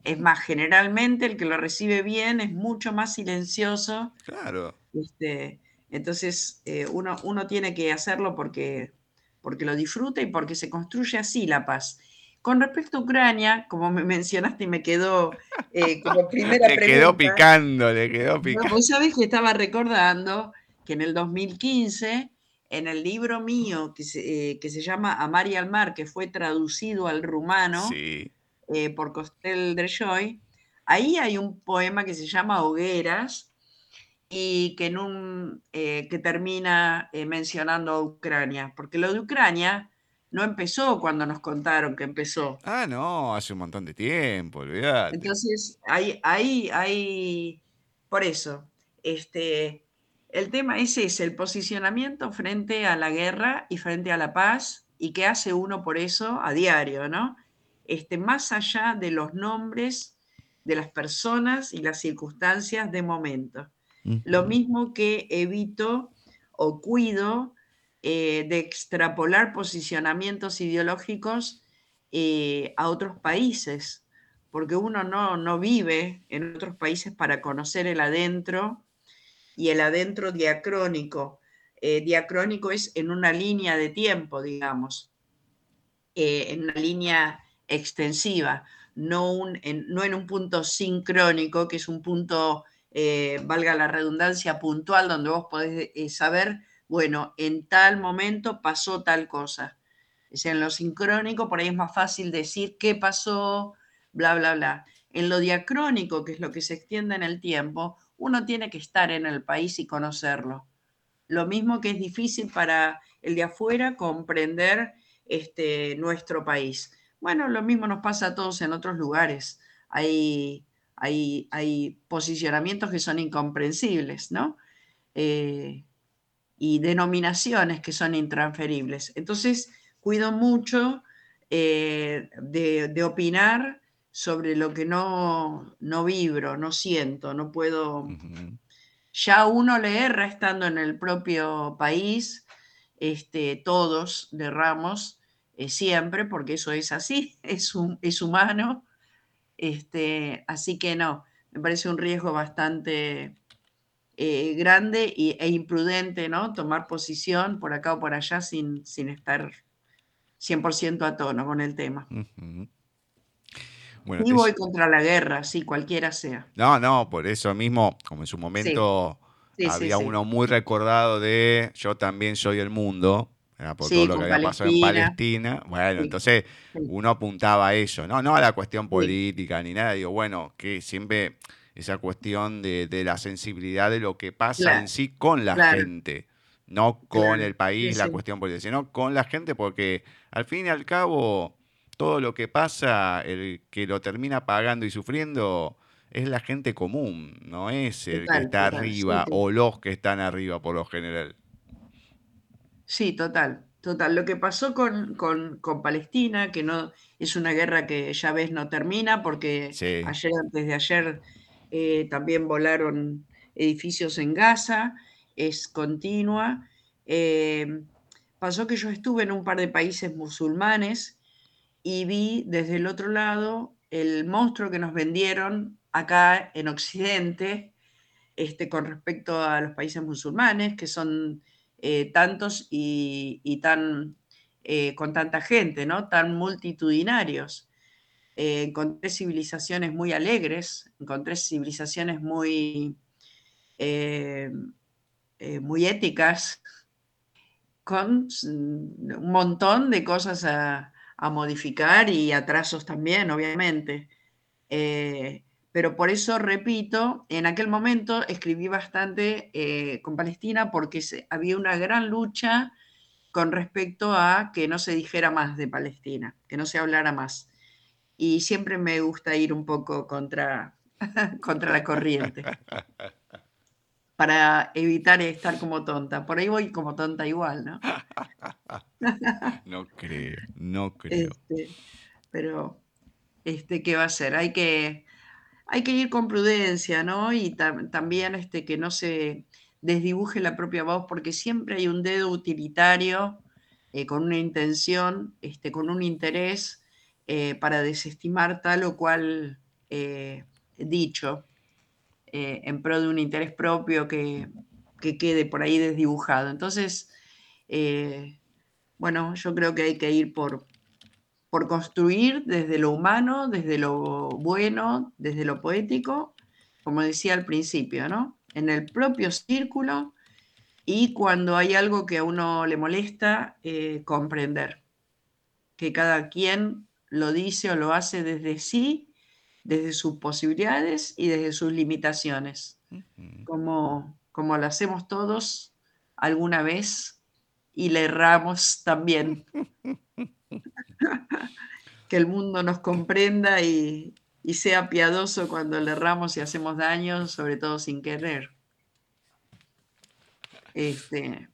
Es más, generalmente el que lo recibe bien es mucho más silencioso. Claro. Este, entonces, eh, uno, uno, tiene que hacerlo porque, porque lo disfruta y porque se construye así la paz. Con respecto a Ucrania, como me mencionaste y me quedó eh, como primera le quedó picando, le quedó picando. Vos sabés que estaba recordando que en el 2015 en el libro mío que se, eh, que se llama Amar y al mar, que fue traducido al rumano eh, por Costel Joy, ahí hay un poema que se llama Hogueras y que, en un, eh, que termina mencionando a Ucrania, porque lo de Ucrania no empezó cuando nos contaron que empezó. Ah, no, hace un montón de tiempo, olvidate. Entonces, ahí, ahí, ahí, por eso, este, el tema es ese, el posicionamiento frente a la guerra y frente a la paz y qué hace uno por eso a diario, ¿no? Este, más allá de los nombres de las personas y las circunstancias de momento. Lo mismo que evito o cuido eh, de extrapolar posicionamientos ideológicos eh, a otros países, porque uno no, no vive en otros países para conocer el adentro y el adentro diacrónico. Eh, diacrónico es en una línea de tiempo, digamos, eh, en una línea extensiva, no, en, un punto sincrónico, que es un punto, eh, valga la redundancia, puntual, donde vos podés saber, bueno, en tal momento pasó tal cosa. Sea, en lo sincrónico por ahí es más fácil decir qué pasó, bla, bla, bla. En lo diacrónico, que es lo que se extiende en el tiempo, uno tiene que estar en el país y conocerlo. Lo mismo que es difícil para el de afuera comprender este, nuestro país. Bueno, lo mismo nos pasa a todos en otros lugares. Hay, hay, hay posicionamientos que son incomprensibles, ¿no? Eh, y denominaciones que son intransferibles. Entonces, cuido mucho eh, de, opinar sobre lo que no, no vibro, no siento, no puedo... Ya uno le erra estando en el propio país, este, todos derramos eh, siempre, porque eso es así, es, es humano. Este, así que no, me parece un riesgo bastante eh, grande e imprudente, ¿no? Tomar posición por acá o por allá sin, sin estar 100% a tono con el tema y voy contra la guerra, sí, cualquiera sea. No, no, por eso mismo, como en su momento había uno muy recordado de Yo también soy el mundo, por todo lo que había pasado en Palestina. Bueno, entonces uno apuntaba a eso, ¿no? No a la cuestión política ni nada. Digo, bueno, que siempre esa cuestión de, la sensibilidad de lo que pasa en sí con la gente. No con el país, la cuestión política, sino con la gente, porque al fin y al cabo todo lo que pasa, el que lo termina pagando y sufriendo es la gente común, no es el que está arriba o los que están arriba por lo general. Sí, total, total. Lo que pasó con, Palestina, que no es una guerra que ya ves no termina, porque ayer, antes de ayer, eh, también volaron edificios en Gaza, es continua. Eh, pasó que yo estuve en un par de países musulmanes y vi desde el otro lado el monstruo que nos vendieron acá en Occidente este, con respecto a los países musulmanes, que son eh, tantos y, tan, eh, con tanta gente, ¿no? tan multitudinarios. Eh, encontré civilizaciones muy alegres, encontré civilizaciones muy, muy éticas, con un montón de cosas a, a modificar y atrasos también, obviamente. Eh, pero por eso, repito, en aquel momento escribí bastante eh, con Palestina porque había una gran lucha con respecto a que no se dijera más de Palestina, que no se hablara más. Y siempre me gusta ir un poco contra, contra la corriente para evitar estar como tonta. Por ahí voy como tonta igual, ¿no? no creo, no creo. Este, pero, este, ¿qué va a ser? Hay que, hay que ir con prudencia, ¿no? Y también este, que no se desdibuje la propia voz, porque siempre hay un dedo utilitario eh, con una intención, este, con un interés eh, para desestimar tal o cual eh, dicho. Eh, en pro de un interés propio que, quede por ahí desdibujado. Entonces, eh, bueno, yo creo que hay que ir por, por construir desde lo humano, desde lo bueno, desde lo poético, como decía al principio, ¿no? En el propio círculo y cuando hay algo que a uno le molesta, eh, comprender que cada quien lo dice o lo hace desde sí desde sus posibilidades y desde sus limitaciones, como, como lo hacemos todos alguna vez y le erramos también. que el mundo nos comprenda y, sea piadoso cuando le erramos y hacemos daño, sobre todo sin querer. Este,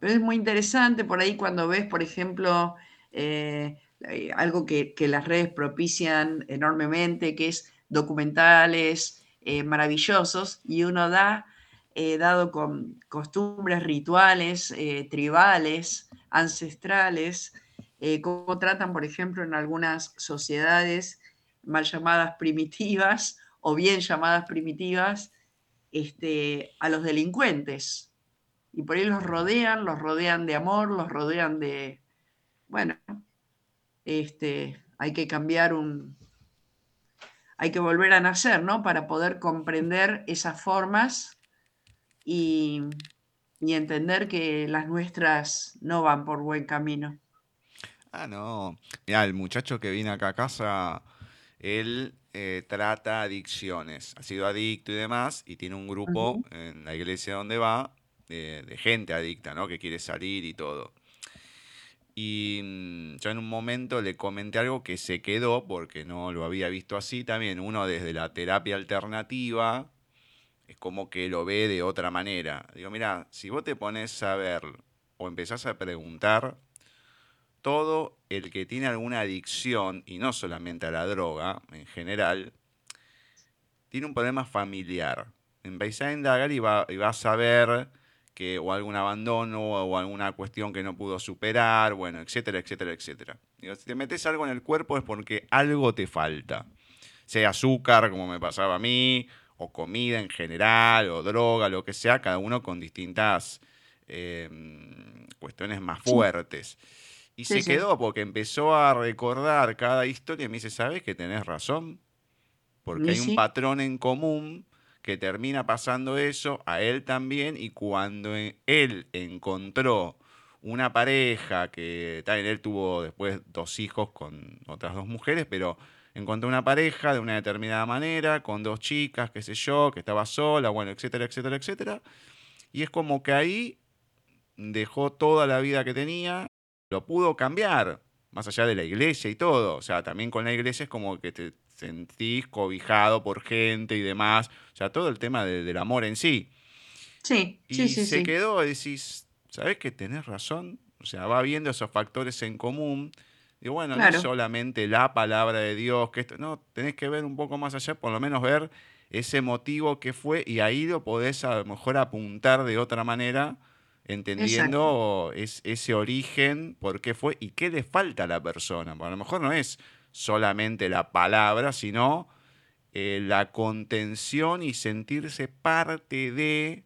pero es muy interesante por ahí cuando ves, por ejemplo, eh, eh, algo que, las redes propician enormemente, que es documentales eh, maravillosos, y uno da, eh, dado con costumbres, rituales, tribales, ancestrales, cómo tratan, por ejemplo, en algunas sociedades mal llamadas primitivas o bien llamadas primitivas, este, a los delincuentes. Y por ahí los rodean, los rodean de amor, los rodean de, bueno, este, hay que cambiar un, hay que volver a nacer, ¿no? Para poder comprender esas formas y, y entender que las nuestras no van por buen camino. Ah, no. Mira, el muchacho que viene acá a casa, él eh, trata adicciones. Ha sido adicto y demás, y tiene un grupo en la iglesia donde va de, de gente adicta, ¿no? Que quiere salir y todo. Y mm, yo en un momento le comenté algo que se quedó porque no lo había visto así también. Uno desde la terapia alternativa es como que lo ve de otra manera. Digo, mira, si vos te pones a ver o empezás a preguntar, todo el que tiene alguna adicción, y no solamente a la droga, en general, tiene un problema familiar. Empezás a indagar y, va, y vas a ver que o algún abandono o alguna cuestión que no pudo superar, bueno, etcétera, etcétera, etcétera. si te metes algo en el cuerpo es porque algo te falta. Sea azúcar, como me pasaba a mí, o comida en general, o droga, lo que sea, cada uno con distintas em, cuestiones más fuertes. Y se quedó porque empezó a recordar cada historia y me dice, ¿sabes que tenés razón? Porque hay un patrón en común que termina pasando eso, a él también, y cuando él encontró una pareja que también él tuvo después dos hijos con otras dos mujeres, pero encontró una pareja de una determinada manera, con dos chicas, qué sé yo, que estaba sola, bueno, etcétera, etcétera, etcétera. Y es como que ahí dejó toda la vida que tenía, lo pudo cambiar, más allá de la iglesia y todo. O sea, también con la iglesia es como que te sentís cobijado por gente y demás. O sea, todo el tema del amor en sí. Sí, y sí, sí. se quedó, decís, ¿sabes que tenés razón? O sea, va viendo esos factores en común. Y bueno, no es solamente la palabra de Dios, que esto, no, tenés que ver un poco más allá, por lo menos ver ese motivo que fue y ahí lo podés a lo mejor apuntar de otra manera, entendiendo es, ese origen, por qué fue y qué le falta a la persona. a lo mejor no es solamente la palabra, sino eh, la contención y sentirse parte de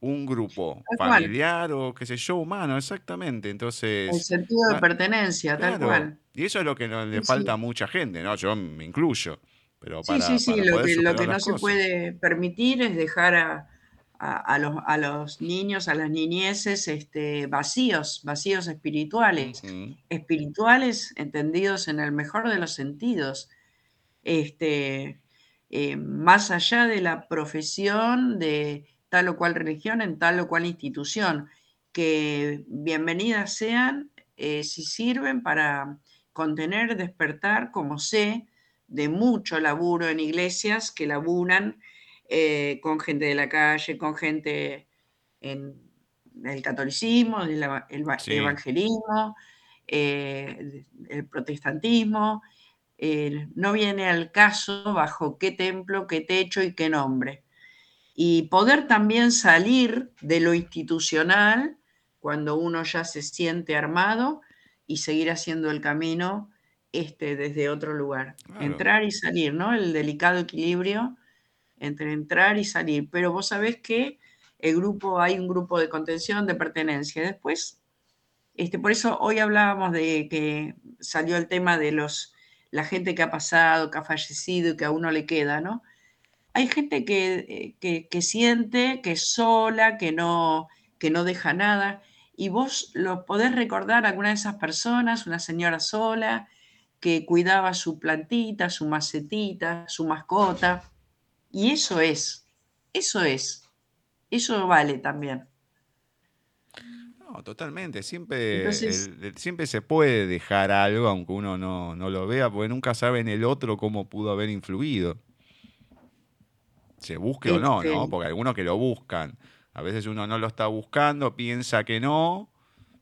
un grupo familiar o qué sé yo, humano, exactamente. Entonces. El sentido de pertenencia, tal cual. Y eso es lo que le falta a mucha gente, ¿no? Yo me incluyo. Pero para, sí, sí, sí, lo que, lo que no se puede permitir es dejar a, a, los, a, los, niños, a las niñeces este, vacíos, vacíos espirituales, espirituales entendidos en el mejor de los sentidos, este, eh, más allá de la profesión de tal o cual religión en tal o cual institución, que bienvenidas sean eh, si sirven para contener, despertar, como sé, de mucho laburo en iglesias que laburan eh, con gente de la calle, con gente en el catolicismo, el, evangelismo, eh, el protestantismo. no viene al caso bajo qué templo, qué techo y qué nombre. Y poder también salir de lo institucional cuando uno ya se siente armado y seguir haciendo el camino este, desde otro lugar. Entrar y salir, ¿no? El delicado equilibrio entre entrar y salir. Pero vos sabés que el grupo, hay un grupo de contención, de pertenencia. Después, este, por eso hoy hablábamos de que salió el tema de los, la gente que ha pasado, que ha fallecido y que a uno le queda, ¿no? Hay gente que, eh, que, siente que es sola, que no, que no deja nada. Y vos lo podés recordar a alguna de esas personas, una señora sola, que cuidaba su plantita, su macetita, su mascota, y eso es, eso es, eso vale también. No, totalmente. Siempre, siempre se puede dejar algo, aunque uno no, lo vea, porque nunca sabe en el otro cómo pudo haber influido. Se busque o no, ¿no? Porque algunos que lo buscan. A veces uno no lo está buscando, piensa que no,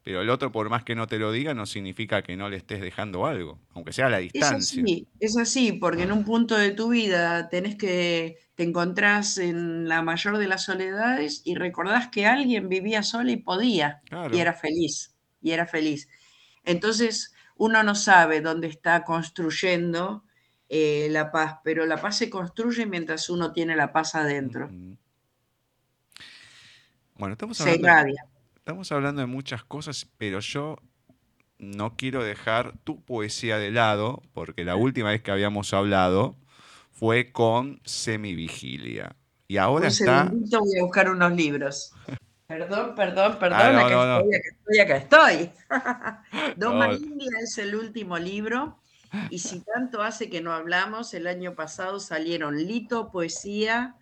pero el otro, por más que no te lo diga, no significa que no le estés dejando algo, aunque sea a la distancia. Es así, es así, porque en un punto de tu vida tenés que, te encontrás en la mayor de las soledades y recordás que alguien vivía sola y podía, y era feliz, y era feliz. Entonces, uno no sabe dónde está construyendo eh, la paz, pero la paz se construye mientras uno tiene la paz adentro. Bueno, estamos Se hablando, irradia. Estamos hablando de muchas cosas, pero yo no quiero dejar tu poesía de lado, porque la última vez que habíamos hablado fue con Semivigilia. Y ahora Un está... segundito, voy a buscar unos libros. Perdón, perdón, perdón, Ah, no, acá, no, no. Estoy, acá estoy, acá estoy. India es el último libro. Y si tanto hace que no hablamos, el año pasado salieron Lito, Poesía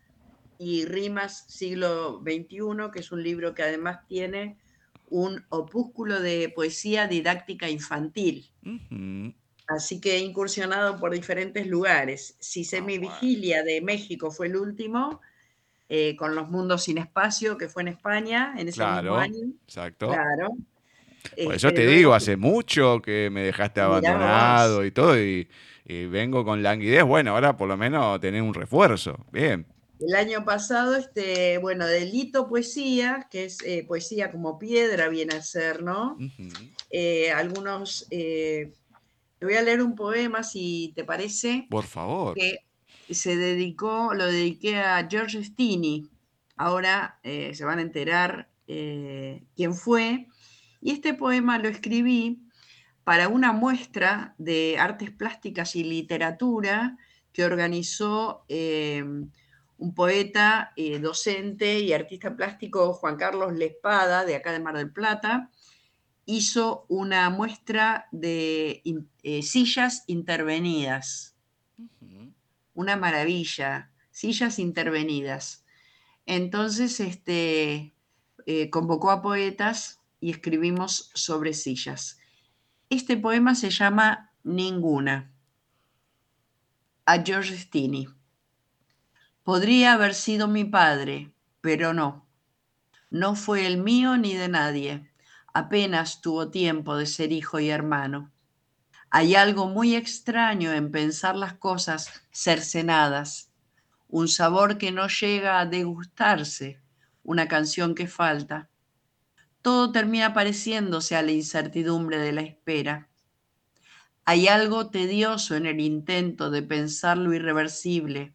y Rimas Siglo XXI, que es un libro que además tiene un opúsculo de poesía didáctica infantil. Así que he incursionado por diferentes lugares. Si Ah, Semivigilia de México fue el último, eh, con Los Mundos sin Espacio, que fue en España en ese Claro, mismo año. exacto. Claro. Por Este, eso te digo, hace mucho que me dejaste abandonado y todo, y, y vengo con languidez. Bueno, ahora por lo menos tener un refuerzo. Bien. El año pasado, este, bueno, Delito Poesía, que es eh, poesía como piedra, viene a ser, ¿no? Eh, algunos. eh, te voy a leer un poema, si te parece. Por favor. que se dedicó, lo dediqué a George Stini. Ahora se van a enterar quién fue. Y este poema lo escribí para una muestra de artes plásticas y literatura que organizó un poeta, eh, docente y artista plástico, Juan Carlos Lespada, de acá de Mar del Plata. Hizo una muestra de eh, sillas intervenidas una maravilla, sillas intervenidas. Entonces, este, eh, convocó a poetas y escribimos sobre sillas. Este poema se llama Ninguna, a George Stini. Podría haber sido mi padre, pero no. No fue el mío ni de nadie. Apenas tuvo tiempo de ser hijo y hermano. Hay algo muy extraño en pensar las cosas cercenadas, un sabor que no llega a degustarse, una canción que falta. Todo termina pareciéndose a la incertidumbre de la espera. Hay algo tedioso en el intento de pensar lo irreversible.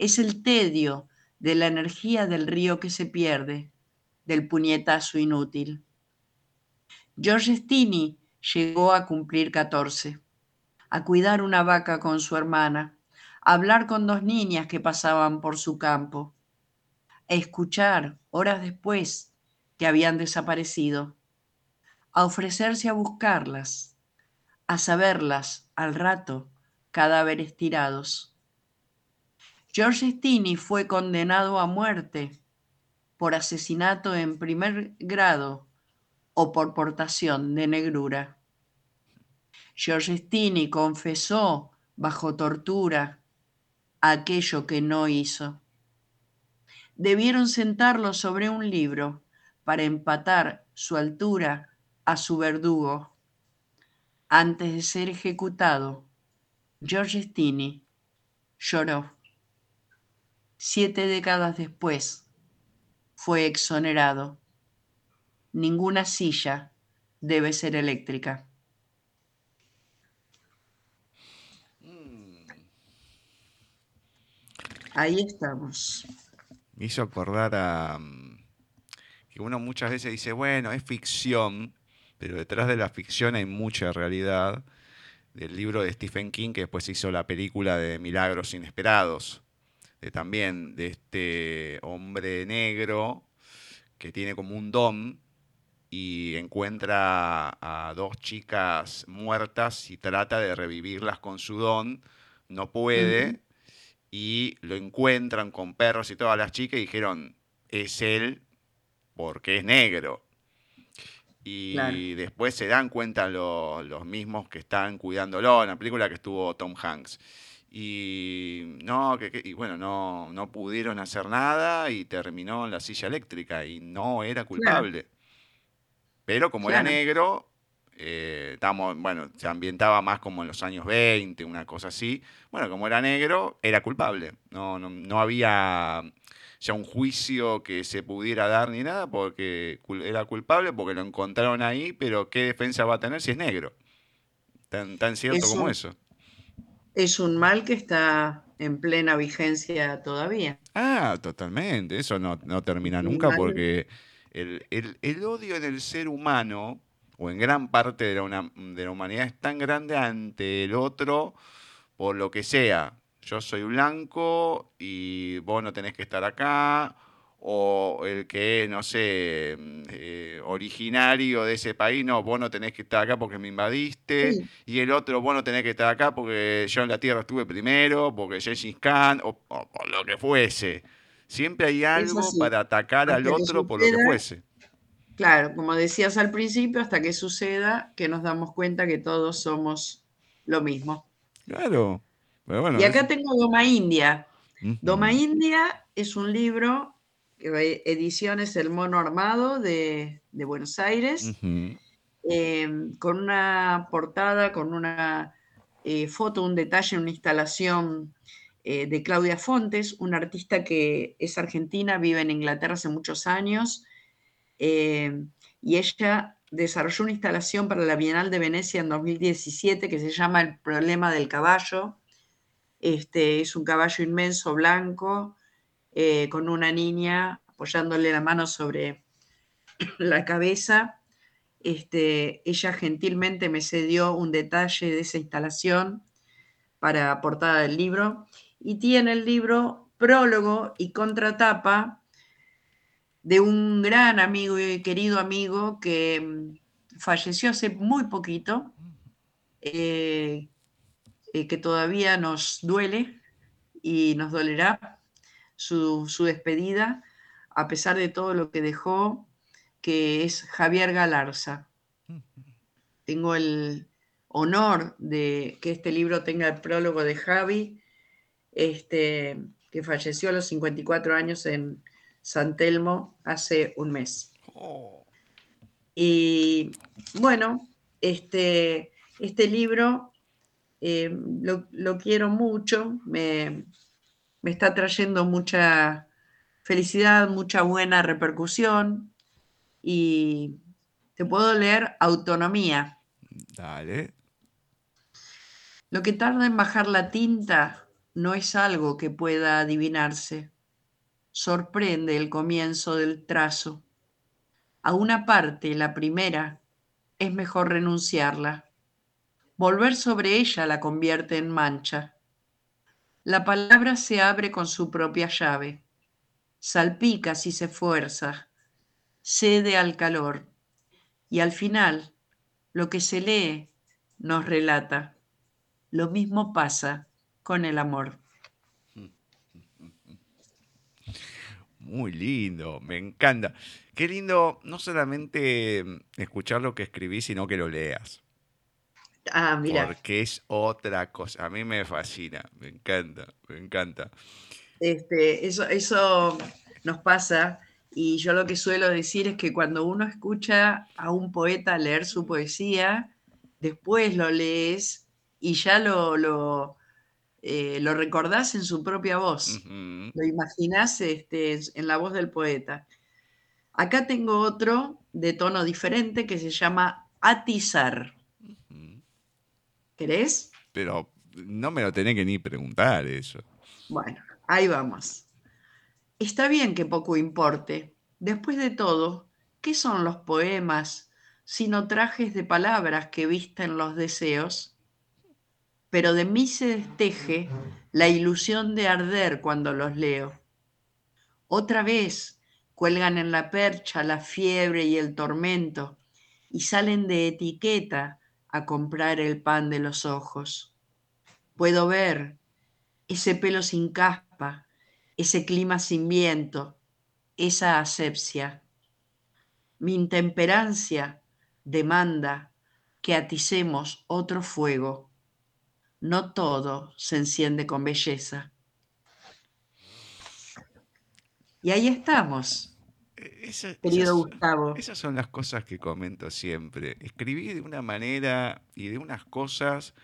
Es el tedio de la energía del río que se pierde, del puñetazo inútil. George Stini llegó a cumplir 14, a cuidar una vaca con su hermana, a hablar con dos niñas que pasaban por su campo, a escuchar, horas después, que habían desaparecido, a ofrecerse a buscarlas, a saberlas al rato, cadáveres tirados. George Stini fue condenado a muerte por asesinato en primer grado o por portación de negrura. George Stini confesó bajo tortura aquello que no hizo. Debieron sentarlo sobre un libro para empatar su altura a su verdugo. Antes de ser ejecutado, George Stini lloró. Siete décadas después, fue exonerado. Ninguna silla debe ser eléctrica. Ahí estamos. Me hizo acordar a mm, que uno muchas veces dice, bueno, es ficción, pero detrás de la ficción hay mucha realidad. Del libro de Stephen King, que después hizo la película de Milagros Inesperados, de también de este hombre negro que tiene como un don y encuentra a dos chicas muertas y trata de revivirlas con su don, no puede, y lo encuentran con perros y todas las chicas y dijeron, es él porque es negro. Y Claro. después se dan cuenta lo- los mismos que están cuidándolo, en la película que estuvo Tom Hanks. Y no, que, que- y bueno, no, no pudieron hacer nada y terminó en la silla eléctrica y no era culpable. Pero como era negro, eh, estamos, bueno, se ambientaba más como en los años 20, una cosa así. Bueno, como era negro, era culpable. No, no, no había ya un juicio que se pudiera dar ni nada porque era culpable porque lo encontraron ahí, pero ¿qué defensa va a tener si es negro? Tan, tan cierto como eso. Es un mal que está en plena vigencia todavía. Ah, totalmente. Eso no, no termina nunca porque el, el- el odio en el ser humano, o en gran parte de la, una- de la humanidad, es tan grande ante el otro por lo que sea. Yo soy blanco y vos no tenés que estar acá. O el que es, no sé, mm, eh, originario de ese país, no, vos no tenés que estar acá porque me invadiste. Sí. Y el otro, vos no tenés que estar acá porque yo en la Tierra estuve primero, porque Gengis Khan, o, o por lo que fuese. Siempre hay algo para atacar al Hasta otro por lo que fuese. Claro, como decías al principio, hasta que suceda que nos damos cuenta que todos somos lo mismo. Claro. Pero bueno, y acá es- tengo Doma India. Doma India es un libro, ediciones El Mono Armado de, de Buenos Aires, eh, con una portada, con una eh, foto, un detalle, una instalación eh, de Claudia Fontes, una artista que es argentina, vive en Inglaterra hace muchos años, eh, y ella desarrolló una instalación para la Bienal de Venecia en 2017 que se llama El problema del caballo. Este, es un caballo inmenso blanco eh, con una niña apoyándole la mano sobre la cabeza. Este, ella gentilmente me cedió un detalle de esa instalación para portada del libro y tiene el libro prólogo y contratapa de un gran amigo y querido amigo que mm, falleció hace muy poquito, eh, eh, que todavía nos duele y nos dolerá su, su despedida, a pesar de todo lo que dejó, que es Javier Galarza. Tengo el honor de que este libro tenga el prólogo de Javi, este, que falleció a los 54 años en San Telmo hace un mes. Oh, Y bueno, este, este libro eh, lo, lo quiero mucho, me, me está trayendo mucha felicidad, mucha buena repercusión y te puedo leer Autonomía. dale. Lo que tarda en bajar la tinta no es algo que pueda adivinarse. Sorprende el comienzo del trazo. A una parte, la primera, es mejor renunciarla. Volver sobre ella la convierte en mancha. La palabra se abre con su propia llave. Salpica si se fuerza. Cede al calor. Y al final, lo que se lee nos relata. Lo mismo pasa con el amor. Muy lindo, me encanta. Qué lindo no solamente escuchar lo que escribís, sino que lo leas. Ah, mira, Porque es otra cosa. A mí me fascina, me encanta, me encanta. este, eso, eso nos pasa y yo lo que suelo decir es que cuando uno escucha a un poeta leer su poesía, después lo lees y ya lo, lo, eh, lo recordás en su propia voz. Lo imaginás este, en la voz del poeta. Acá tengo otro de tono diferente que se llama Atizar. ¿Querés? Pero no me lo tenés que ni preguntar eso. Bueno, ahí vamos. Está bien que poco importe. Después de todo, ¿qué son los poemas sino trajes de palabras que visten los deseos? Pero de mí se desteje la ilusión de arder cuando los leo. Otra vez cuelgan en la percha la fiebre y el tormento y salen de etiqueta a comprar el pan de los ojos. Puedo ver ese pelo sin caspa, ese clima sin viento, esa asepsia. Mi intemperancia demanda que aticemos otro fuego. No todo se enciende con belleza. Y ahí estamos, esa- querido esas- Gustavo. Esas son las cosas que comento siempre. Escribí de una manera y de unas cosas,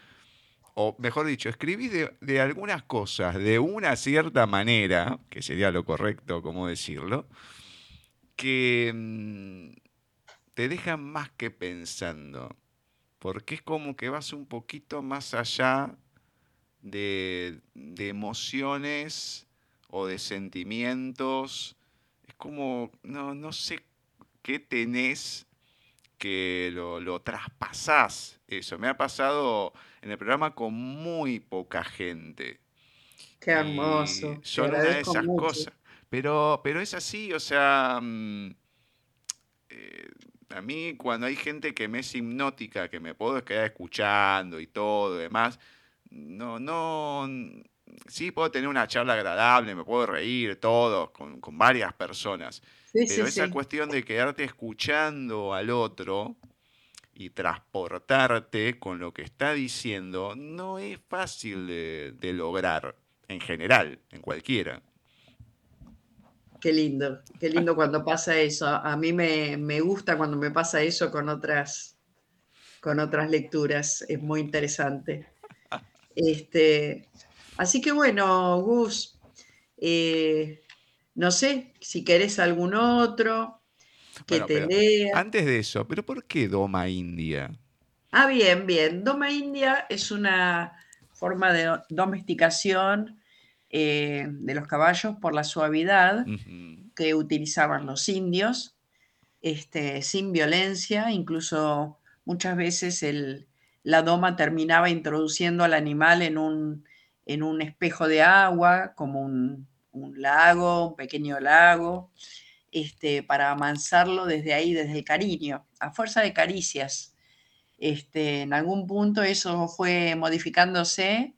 o mejor dicho, escribí de, de algunas cosas de una cierta manera, que sería lo correcto, como decirlo, que mm, te dejan más que pensando. Porque es como que vas un poquito más allá de, de emociones o de sentimientos. Es como, no, no sé qué tenés que lo, lo traspasás. Eso me ha pasado en el programa con muy poca gente. Qué hermoso. Y son una de esas cosas. Pero, pero es así, o sea, mm, eh, a mí cuando hay gente que me es hipnótica, que me puedo quedar escuchando y todo, demás, no, no, sí puedo tener una charla agradable, me puedo reír, todo, con, con varias personas. pero esa cuestión de quedarte escuchando al otro y transportarte con lo que está diciendo no es fácil de, de lograr en general, en cualquiera. Qué lindo, qué lindo cuando pasa eso. A mí me, me, gusta cuando me pasa eso con otras, con otras lecturas. Es muy interesante. Este, así que bueno, Gus, eh, no sé si querés algún otro que te lea. Antes de eso, ¿pero por qué Doma India? Ah, bien, bien. Doma India es una forma de domesticación eh, de los caballos por la suavidad que utilizaban los indios, este, sin violencia, incluso muchas veces el, la doma terminaba introduciendo al animal en un, en un espejo de agua, como un, lago, un pequeño lago, este, para amansarlo desde ahí, desde el cariño, a fuerza de caricias. Este, en algún punto eso fue modificándose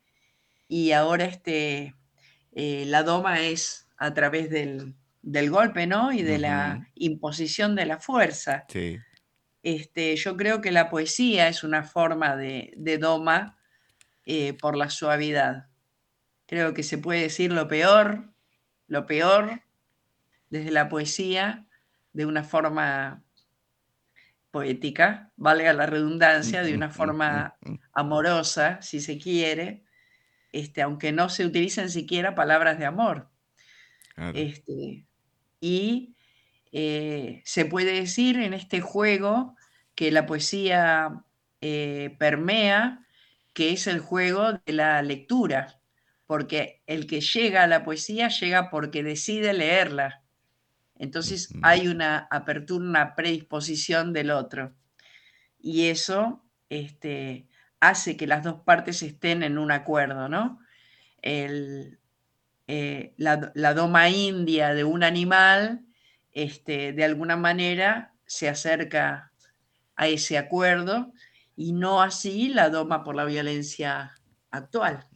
y ahora este, eh, la doma es a través del, golpe, ¿no? Y de la imposición de la fuerza. Este, yo creo que la poesía es una forma de, doma eh, por la suavidad. Creo que se puede decir lo peor, lo peor desde la poesía de una forma poética, valga la redundancia, de una forma amorosa, si se quiere, este, aunque no se utilicen siquiera palabras de amor. Este, y eh, se puede decir en este juego que la poesía eh, permea, que es el juego de la lectura, porque el que llega a la poesía llega porque decide leerla. Entonces hay una apertura, una predisposición del otro. Y eso este, hace que las dos partes estén en un acuerdo, ¿no? Eh, la, doma india de un animal, este, de alguna manera, se acerca a ese acuerdo y no así la doma por la violencia actual.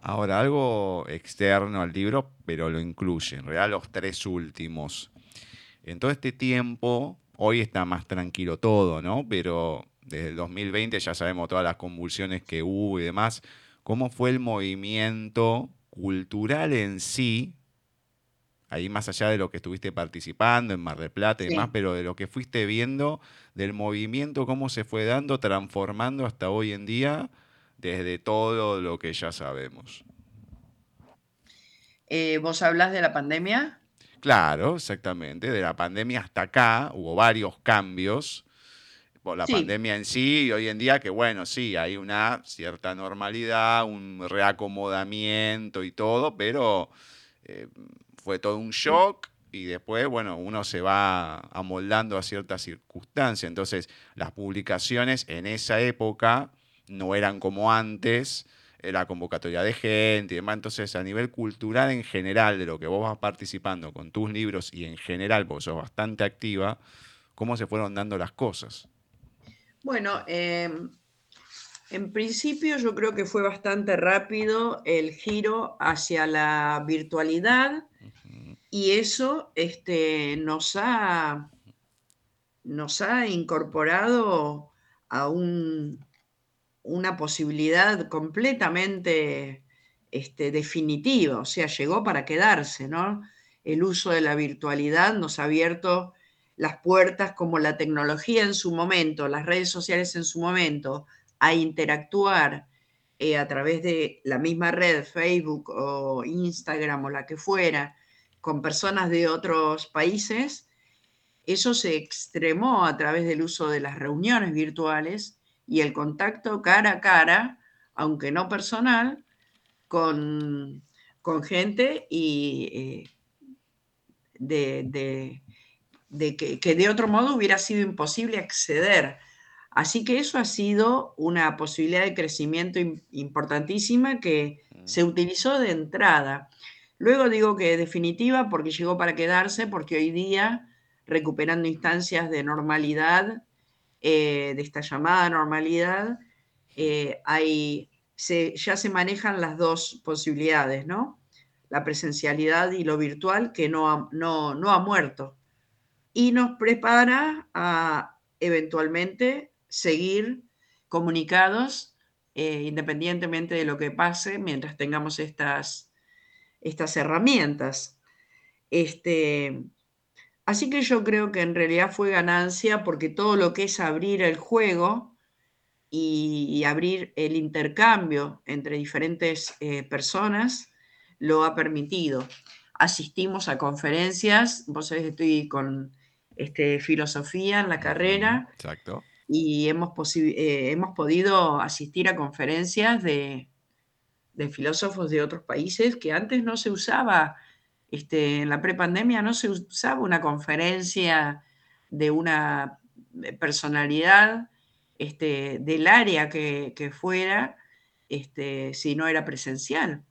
Ahora, algo externo al libro, pero lo incluye, en realidad los tres últimos. En todo este tiempo, Hoy está más tranquilo todo, ¿no? Pero desde el 2020 ya sabemos todas las convulsiones que hubo y demás. ¿Cómo fue el movimiento cultural en sí? Ahí más allá de lo que estuviste participando en Mar del Plata y demás, pero de lo que fuiste viendo, del movimiento, cómo se fue dando, transformando hasta hoy en día, desde todo lo que ya sabemos. Eh, ¿Vos hablas de la pandemia? Claro, exactamente. De la pandemia hasta acá hubo varios cambios. Por la pandemia en sí, y hoy en día que bueno, sí, hay una cierta normalidad, un reacomodamiento y todo, pero eh, fue todo un shock y después, bueno, uno se va amoldando a ciertas circunstancias. Entonces, las publicaciones en esa época no eran como antes, la convocatoria de gente y demás. Entonces, a nivel cultural en general, de lo que vos vas participando con tus libros y en general, porque sos bastante activa, ¿cómo se fueron dando las cosas? Bueno, em, en principio yo creo que fue bastante rápido el giro hacia la virtualidad y eso este, nos, ha, nos ha incorporado a un, una posibilidad completamente este, definitiva, o sea, llegó para quedarse. El uso de la virtualidad nos ha abierto las puertas como la tecnología en su momento, las redes sociales en su momento, a interactuar eh, a través de la misma red, Facebook o Instagram o la que fuera, con personas de otros países, eso se extremó a través del uso de las reuniones virtuales y el contacto cara a cara, aunque no personal, con, gente y eh, de, que, que, de otro modo hubiera sido imposible acceder. Así que eso ha sido una posibilidad de crecimiento importantísima que mm. se utilizó de entrada. Luego digo que definitiva porque llegó para quedarse, porque hoy día, recuperando instancias de normalidad, eh, de esta llamada normalidad, eh, hay, ya se manejan las dos posibilidades, ¿no? La presencialidad y lo virtual que no ha, no, no ha muerto. Y nos prepara a eventualmente seguir comunicados eh, independientemente de lo que pase mientras tengamos estas, estas herramientas. Este, Así que yo creo que en realidad fue ganancia porque todo lo que es abrir el juego y, abrir el intercambio entre diferentes eh, personas lo ha permitido. Asistimos a conferencias, vos sabés que estoy con este, filosofía en la carrera. Exacto. Y hemos, eh, hemos podido asistir a conferencias de, de filósofos de otros países que antes no se usaba este, en la prepandemia no se usaba una conferencia de una eh, personalidad este, del área que, fuera, este, si no era presencial,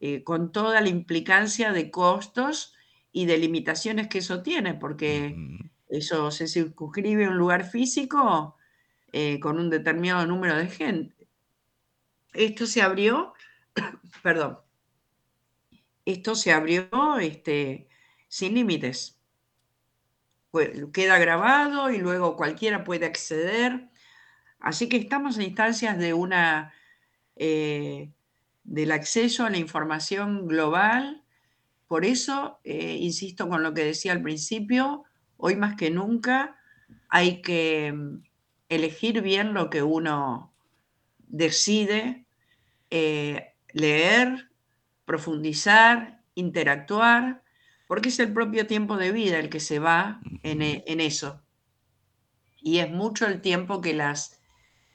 eh, con toda la implicancia de costos y de limitaciones que eso tiene, porque eso se circunscribe a un lugar físico eh, con un determinado número de gente. Esto se abrió, perdón, esto se abrió este, sin límites. Queda grabado y luego cualquiera puede acceder. Así que estamos en instancias de una, eh, del acceso a la información global. Por eso, eh, insisto con lo que decía al principio, hoy más que nunca hay que mm, elegir bien lo que uno decide eh, leer, profundizar, interactuar, porque es el propio tiempo de vida el que se va en, e, eso. Y es mucho el tiempo que las,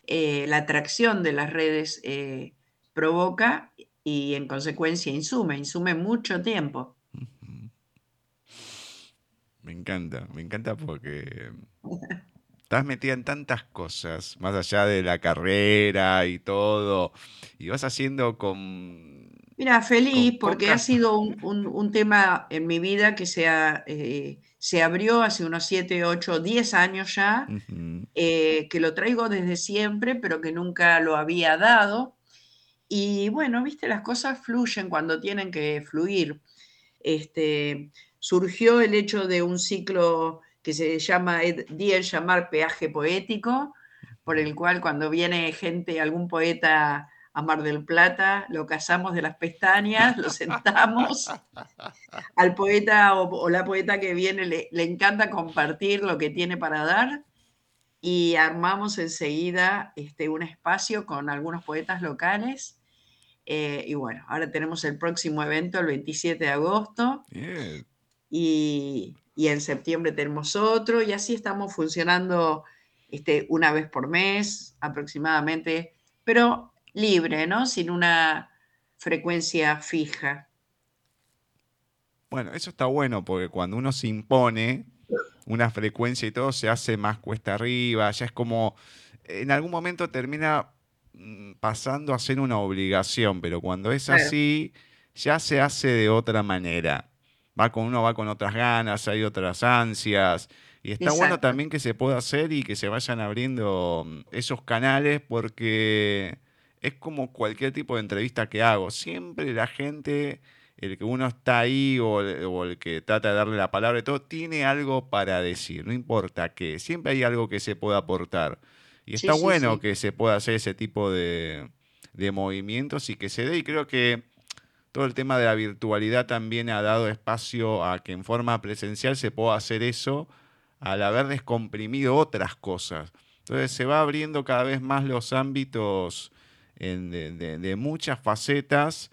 eh, la atracción de las redes eh, provoca y en consecuencia insume, insume mucho tiempo. Me encanta, me encanta porque estás metida en tantas cosas, más allá de la carrera y todo, y vas haciendo con Mira, feliz porque ha sido un, tema en mi vida que se, eh, se abrió hace unos 7, 8, 10 años ya, eh, que lo traigo desde siempre, pero que nunca lo había dado. Y bueno, viste, las cosas fluyen cuando tienen que fluir. Este, surgió el hecho de un ciclo que se llama, di el llamar peaje poético, por el cual cuando viene gente, algún poeta a Mar del Plata, lo cazamos de las pestañas, lo sentamos. Al poeta o, la poeta que viene le, encanta compartir lo que tiene para dar y armamos enseguida este, un espacio con algunos poetas locales. Eh, y bueno, ahora tenemos el próximo evento el 27 de agosto. Y, y, en septiembre tenemos otro y así estamos funcionando este, una vez por mes aproximadamente. Pero libre, ¿no? Sin una frecuencia fija. Bueno, eso está bueno porque cuando uno se impone una frecuencia y todo se hace más cuesta arriba, ya es como, en algún momento termina mm, pasando a ser una obligación, pero cuando es así, ya se hace de otra manera. Va con uno va con otras ganas, hay otras ansias. Y está bueno también que se pueda hacer y que se vayan abriendo mm, esos canales porque es como cualquier tipo de entrevista que hago. Siempre la gente, el que uno está ahí o, el que trata de darle la palabra y todo, tiene algo para decir, no importa qué. Siempre hay algo que se pueda aportar. Y está bueno que se pueda hacer ese tipo de, de movimientos y que se dé. Y creo que todo el tema de la virtualidad también ha dado espacio a que en forma presencial se pueda hacer eso al haber descomprimido otras cosas. Entonces se va abriendo cada vez más los ámbitos de, muchas facetas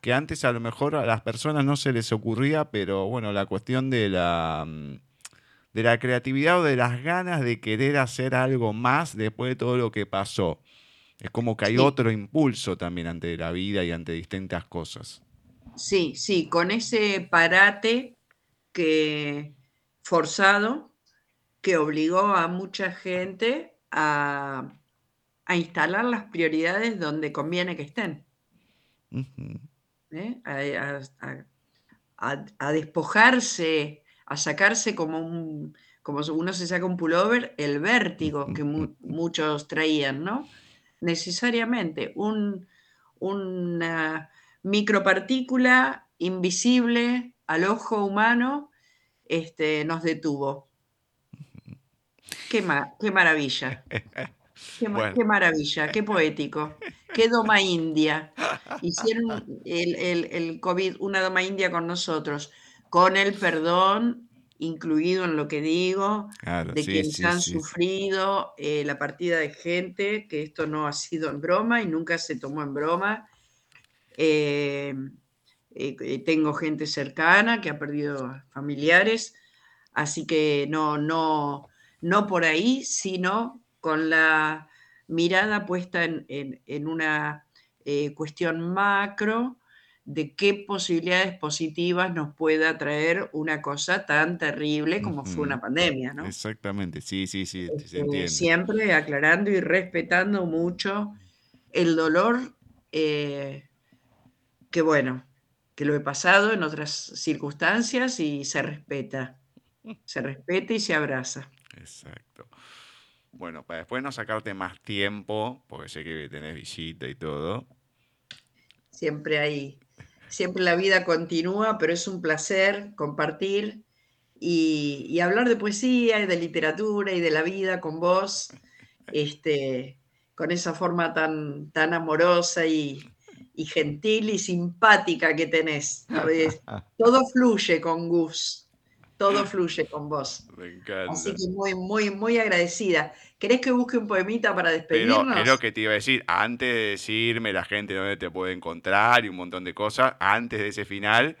que antes a lo mejor a las personas no se les ocurría, pero bueno, la cuestión de la, mm, de la creatividad o de las ganas de querer hacer algo más después de todo lo que pasó. Es como que hay Sí. otro impulso también ante la vida y ante distintas cosas. Sí, sí, con ese parate que forzado que obligó a mucha gente a, a instalar las prioridades donde conviene que estén. ¿eh? a, a- a- a- a despojarse, a sacarse como un, como si uno se saca un pullover, el vértigo que mu- muchos traían, ¿no? Necesariamente, un, una micropartícula invisible al ojo humano este, nos detuvo. Qué, ma- qué maravilla. Qué, ma- Bueno. qué maravilla, qué poético. Qué doma india. Hicieron el, el- el COVID una doma india con nosotros, con el perdón incluido en lo que digo, Claro, de sí, quienes sí, han sí. sufrido eh, la partida de gente, que esto no ha sido en broma y nunca se tomó en broma. Eh, eh, tengo gente cercana que ha perdido familiares, así que no, no, no por ahí, sino con la mirada puesta en, en- en una eh, cuestión macro de qué posibilidades positivas nos pueda traer una cosa tan terrible como fue una pandemia, ¿no? Exactamente, sí, sí, sí, se Este, entiende. siempre aclarando y respetando mucho el dolor eh, que bueno, que lo he pasado en otras circunstancias y se respeta, se respeta y se abraza. Exacto. Bueno, para después no sacarte más tiempo, porque sé que tenés visita y todo. Siempre hay, siempre la vida continúa, pero es un placer compartir y, y hablar de poesía y de literatura y de la vida con vos, este, con esa forma tan, tan amorosa y, y gentil y simpática que tenés. Todo fluye con Gus, todo fluye con vos. Me encanta. Así que muy, muy, muy agradecida. ¿Querés que busque un poemita para Pero despedirnos? es lo que te iba a decir, antes de decirme la gente dónde te puede encontrar y un montón de cosas, antes de ese final,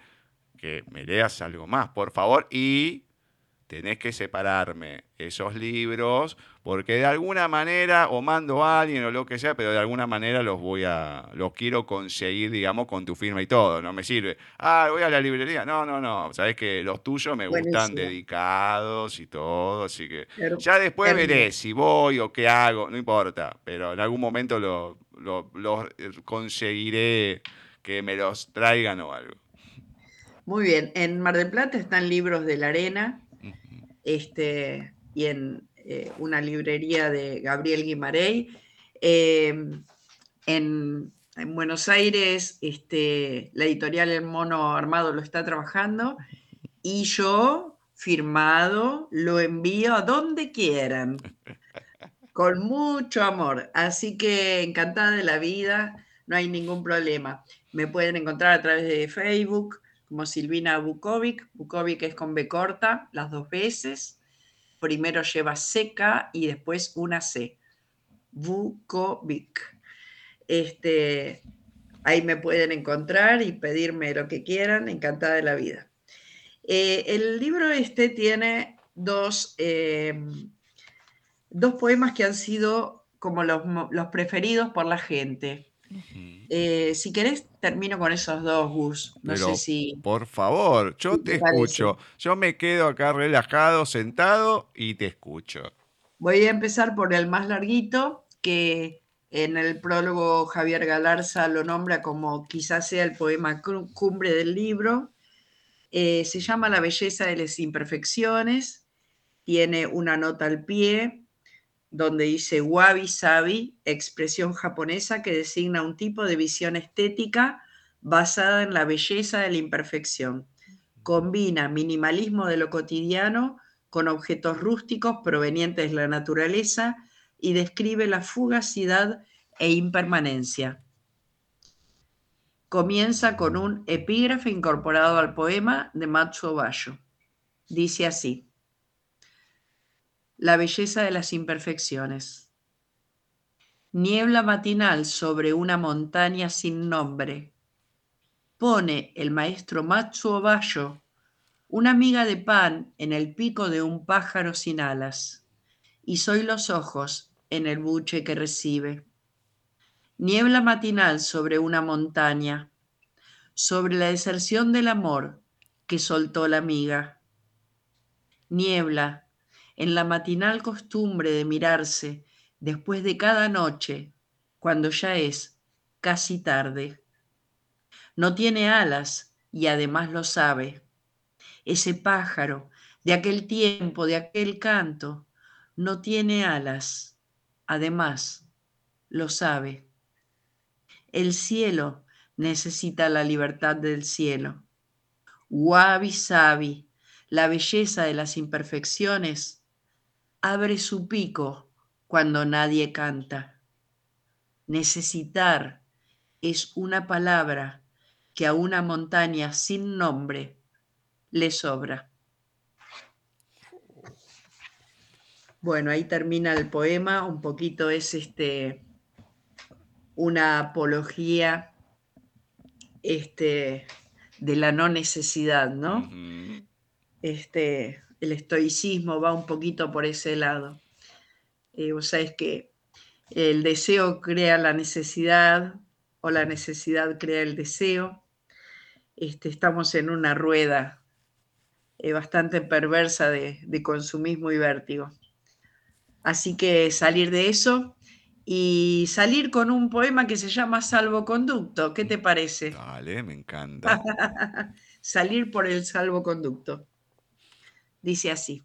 que me leas algo más, por favor, y tenés que separarme esos libros, porque de alguna manera, o mando a alguien o lo que sea, pero de alguna manera los voy a, los quiero conseguir, digamos, con tu firma y todo, no me sirve. Ah, voy a la librería. No, no, no, sabes que los tuyos me gustan dedicados y todo, así que ya después veré si voy o qué hago, no importa, pero en algún momento lo, lo- lo conseguiré que me los traigan o algo. Muy bien, en Mar del Plata están libros de la arena este, y en eh, una librería de Gabriel Guimarey. Eh, en, en Buenos Aires, este, la editorial El Mono Armado lo está trabajando y yo, firmado, lo envío a donde quieran, con mucho amor. Así que encantada de la vida, no hay ningún problema. Me pueden encontrar a través de Facebook como Silvina Bukovic. Bukovic es con B corta, las dos veces. Primero lleva seca y después una C. Bukovic. Este, ahí me pueden encontrar y pedirme lo que quieran, encantada de la vida. Eh, el libro este tiene dos, eh, dos poemas que han sido como los, los preferidos por la gente. Eh, si querés, termino con esos dos, Gus. No Pero, sé si. Por favor, yo ¿Qué te escucho. Yo me quedo acá relajado, sentado y te escucho. Voy a empezar por el más larguito, que en el prólogo Javier Galarza lo nombra como quizás sea el poema cumbre del libro. Eh, se llama La belleza de las imperfecciones. Tiene una nota al pie donde dice wabi sabi, expresión japonesa que designa un tipo de visión estética basada en la belleza de la imperfección. Combina minimalismo de lo cotidiano con objetos rústicos provenientes de la naturaleza y describe la fugacidad e impermanencia. Comienza con un epígrafe incorporado al poema de Matsuo Basho. Dice así: La belleza de las imperfecciones. Niebla matinal sobre una montaña sin nombre. Pone el maestro Matsuo Basho una miga de pan en el pico de un pájaro sin alas, y soy los ojos en el buche que recibe. Niebla matinal sobre una montaña, sobre la deserción del amor que soltó la miga. Niebla en la matinal costumbre de mirarse después de cada noche, cuando ya es casi tarde. No tiene alas y además lo sabe. Ese pájaro de aquel tiempo, de aquel canto, no tiene alas, además lo sabe. El cielo necesita la libertad del cielo. Wabi Sabi, la belleza de las imperfecciones, abre su pico cuando nadie canta. Necesitar es una palabra que a una montaña sin nombre le sobra. Bueno, ahí termina el poema, un poquito es este una apología este, de la no necesidad, ¿no? Este, el estoicismo va un poquito por ese lado. Eh, vos sabés que el deseo crea la necesidad o la necesidad crea el deseo. Este, estamos en una rueda eh, bastante perversa de, de consumismo y vértigo. Así que salir de eso y salir con un poema que se llama Salvoconducto. ¿Qué te parece? Vale, me encanta. salir por el salvoconducto. Dice así.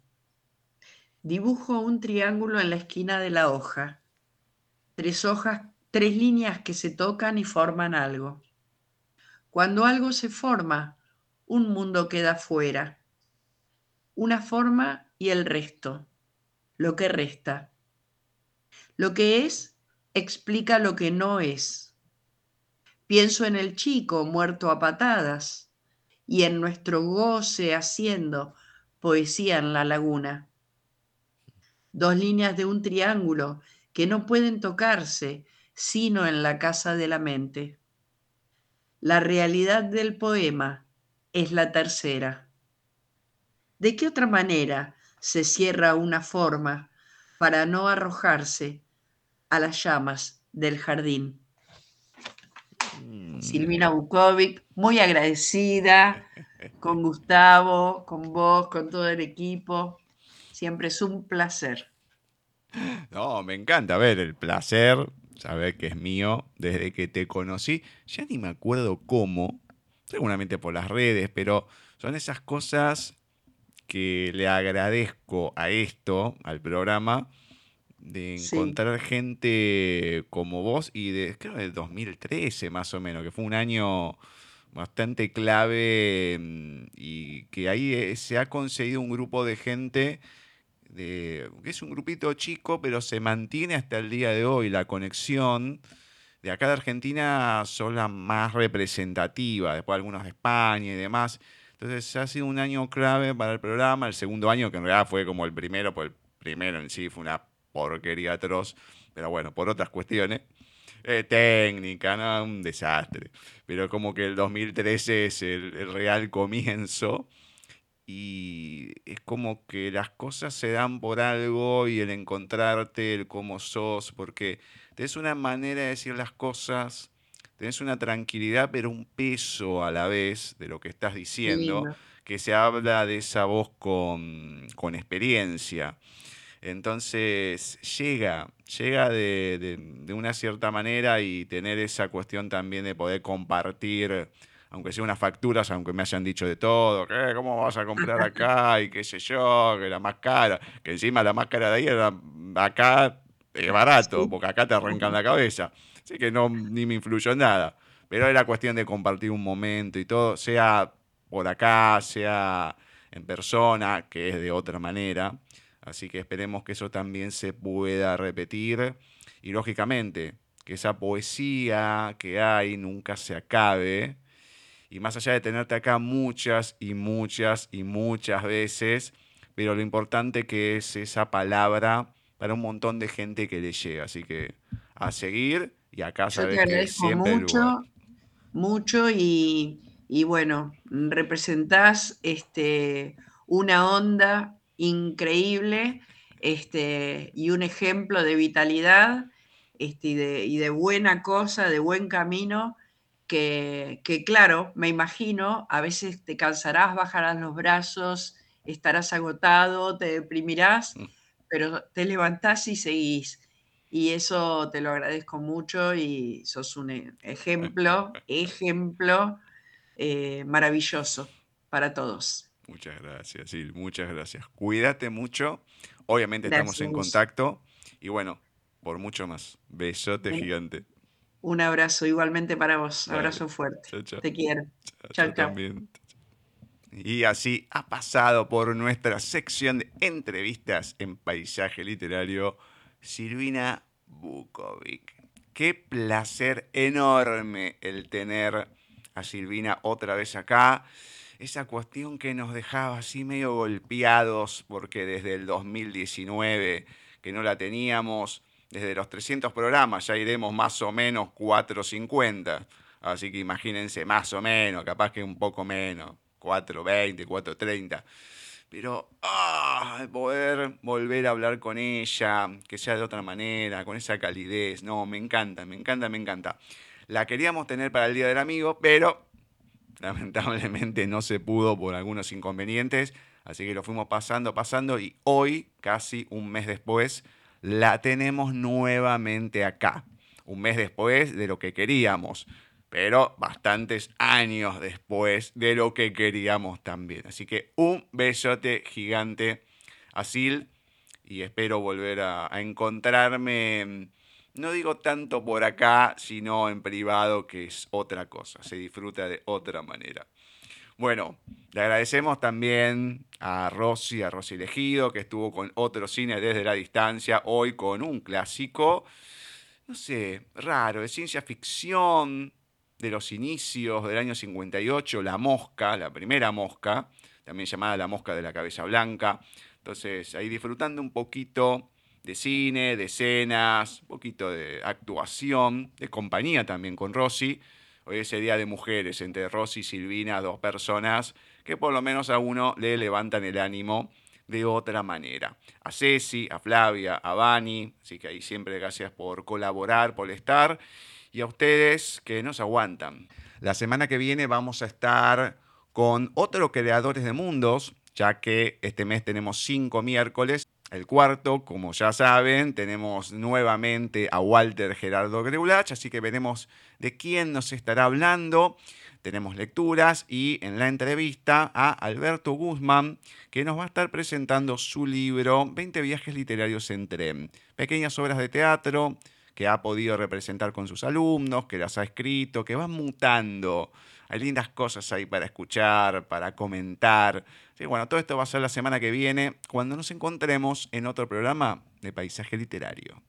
Dibujo un triángulo en la esquina de la hoja. Tres hojas, tres líneas que se tocan y forman algo. Cuando algo se forma, un mundo queda fuera. Una forma y el resto. Lo que resta lo que es explica lo que no es. Pienso en el chico muerto a patadas y en nuestro goce haciendo poesía en la laguna. Dos líneas de un triángulo que no pueden tocarse sino en la casa de la mente. La realidad del poema es la tercera. ¿De qué otra manera se cierra una forma para no arrojarse a las llamas del jardín. Mm. Silvina Bukovic, muy agradecida con Gustavo, con vos, con todo el equipo. Siempre es un placer. No, me encanta ver el placer, saber que es mío desde que te conocí. Ya ni me acuerdo cómo, seguramente por las redes, pero son esas cosas que le agradezco a esto, al programa, de encontrar gente como vos y de, creo, del 2013 más o menos, que fue un año bastante clave mm, y que ahí eh, se ha conseguido un grupo de gente que es un grupito chico, pero se mantiene hasta el día de hoy la conexión. De acá de Argentina son las más representativas, después algunos de España y demás. Entonces ha sido un año clave para el programa, el segundo año que en realidad fue como el primero, pues el primero en sí fue una porquería atroz, pero bueno, por otras cuestiones. Eh, técnica, ¿no? Un desastre. Pero como que el 2013 es el, real comienzo y es como que las cosas se dan por algo y el encontrarte, el cómo sos, porque tenés una manera de decir las cosas, tenés una tranquilidad, pero un peso a la vez de lo que estás diciendo, que se habla de esa voz con, con experiencia. Entonces llega, llega de, una cierta manera y tener esa cuestión también de poder compartir, aunque sea unas facturas, aunque me hayan dicho de todo, que ¿cómo vas a comprar acá? Y qué sé yo, que la más cara, que encima la más cara de ahí era acá es barato, porque acá te arrancan la cabeza. Así que no, ni me influyó en nada. Pero era cuestión de compartir un momento y todo, sea por acá, sea en persona, que es de otra manera. Así que esperemos que eso también se pueda repetir y lógicamente que esa poesía que hay nunca se acabe. Y más allá de tenerte acá muchas y muchas y muchas veces, pero lo importante que es esa palabra para un montón de gente que le llega. Así que a seguir y acá sabes que siempre mucho, mucho y, y bueno, representás este, una onda increíble este, y un ejemplo de vitalidad este, y, de, buena cosa, de buen camino, que, claro, me imagino, a veces te cansarás, bajarás los brazos, estarás agotado, te deprimirás, mm. pero te levantás y seguís. Y eso te lo agradezco mucho y sos un e, ejemplo, ejemplo eh, maravilloso para todos. Muchas gracias, sí, muchas gracias. Cuídate mucho. Obviamente estamos en contacto y bueno, por mucho más. Besote gigante. Un abrazo igualmente para vos. Abrazo fuerte. Te quiero. Chao, chao. Y así ha pasado por nuestra sección de entrevistas en paisaje literario Silvina Bukovic. Qué placer enorme el tener a Silvina otra vez acá. Esa cuestión que nos dejaba así medio golpeados porque desde el 2019 que no la teníamos, desde los 300 programas ya iremos más o menos 450. Así que imagínense, más o menos, capaz que un poco menos, 420, 430. Pero ah, poder volver a hablar con ella, que sea de otra manera, con esa calidez, no, me encanta, me encanta, me encanta. La queríamos tener para el Día del Amigo, pero lamentablemente no se pudo por algunos inconvenientes, así que lo fuimos pasando, pasando y hoy, casi un mes después, la tenemos nuevamente acá. Un mes después de lo que queríamos, pero bastantes años después de lo que queríamos también. Así que un besote gigante a Sil y espero volver a, encontrarme, no digo tanto por acá, sino en privado, que es otra cosa, se disfruta de otra manera. Bueno, le agradecemos también a Rosy, a Rosy Elegido, que estuvo con otro cine desde la distancia, hoy con un clásico, no sé, raro, de ciencia ficción, de los inicios del año 58, La Mosca, la primera mosca, también llamada La Mosca de la Cabeza Blanca. Entonces, ahí disfrutando un poquito de cine, de escenas, un poquito de actuación, de compañía también con Rosy. Hoy es el Día de Mujeres entre Rosy y Silvina, dos personas que por lo menos a uno le levantan el ánimo de otra manera. A Ceci, a Flavia, a Vani, así que ahí siempre gracias por colaborar, por estar, y a ustedes que nos aguantan. La semana que viene vamos a estar con otros creadores de mundos, ya que este mes tenemos cinco miércoles. El cuarto, como ya saben, tenemos nuevamente a Walter Gerardo Greulach, así que veremos de quién nos estará hablando. Tenemos lecturas y en la entrevista a Alberto Guzmán, que nos va a estar presentando su libro 20 viajes literarios en tren. Pequeñas obras de teatro que ha podido representar con sus alumnos, que las ha escrito, que van mutando. Hay lindas cosas ahí para escuchar, para comentar. Sí, bueno, todo esto va a ser la semana que viene cuando nos encontremos en otro programa de Paisaje Literario.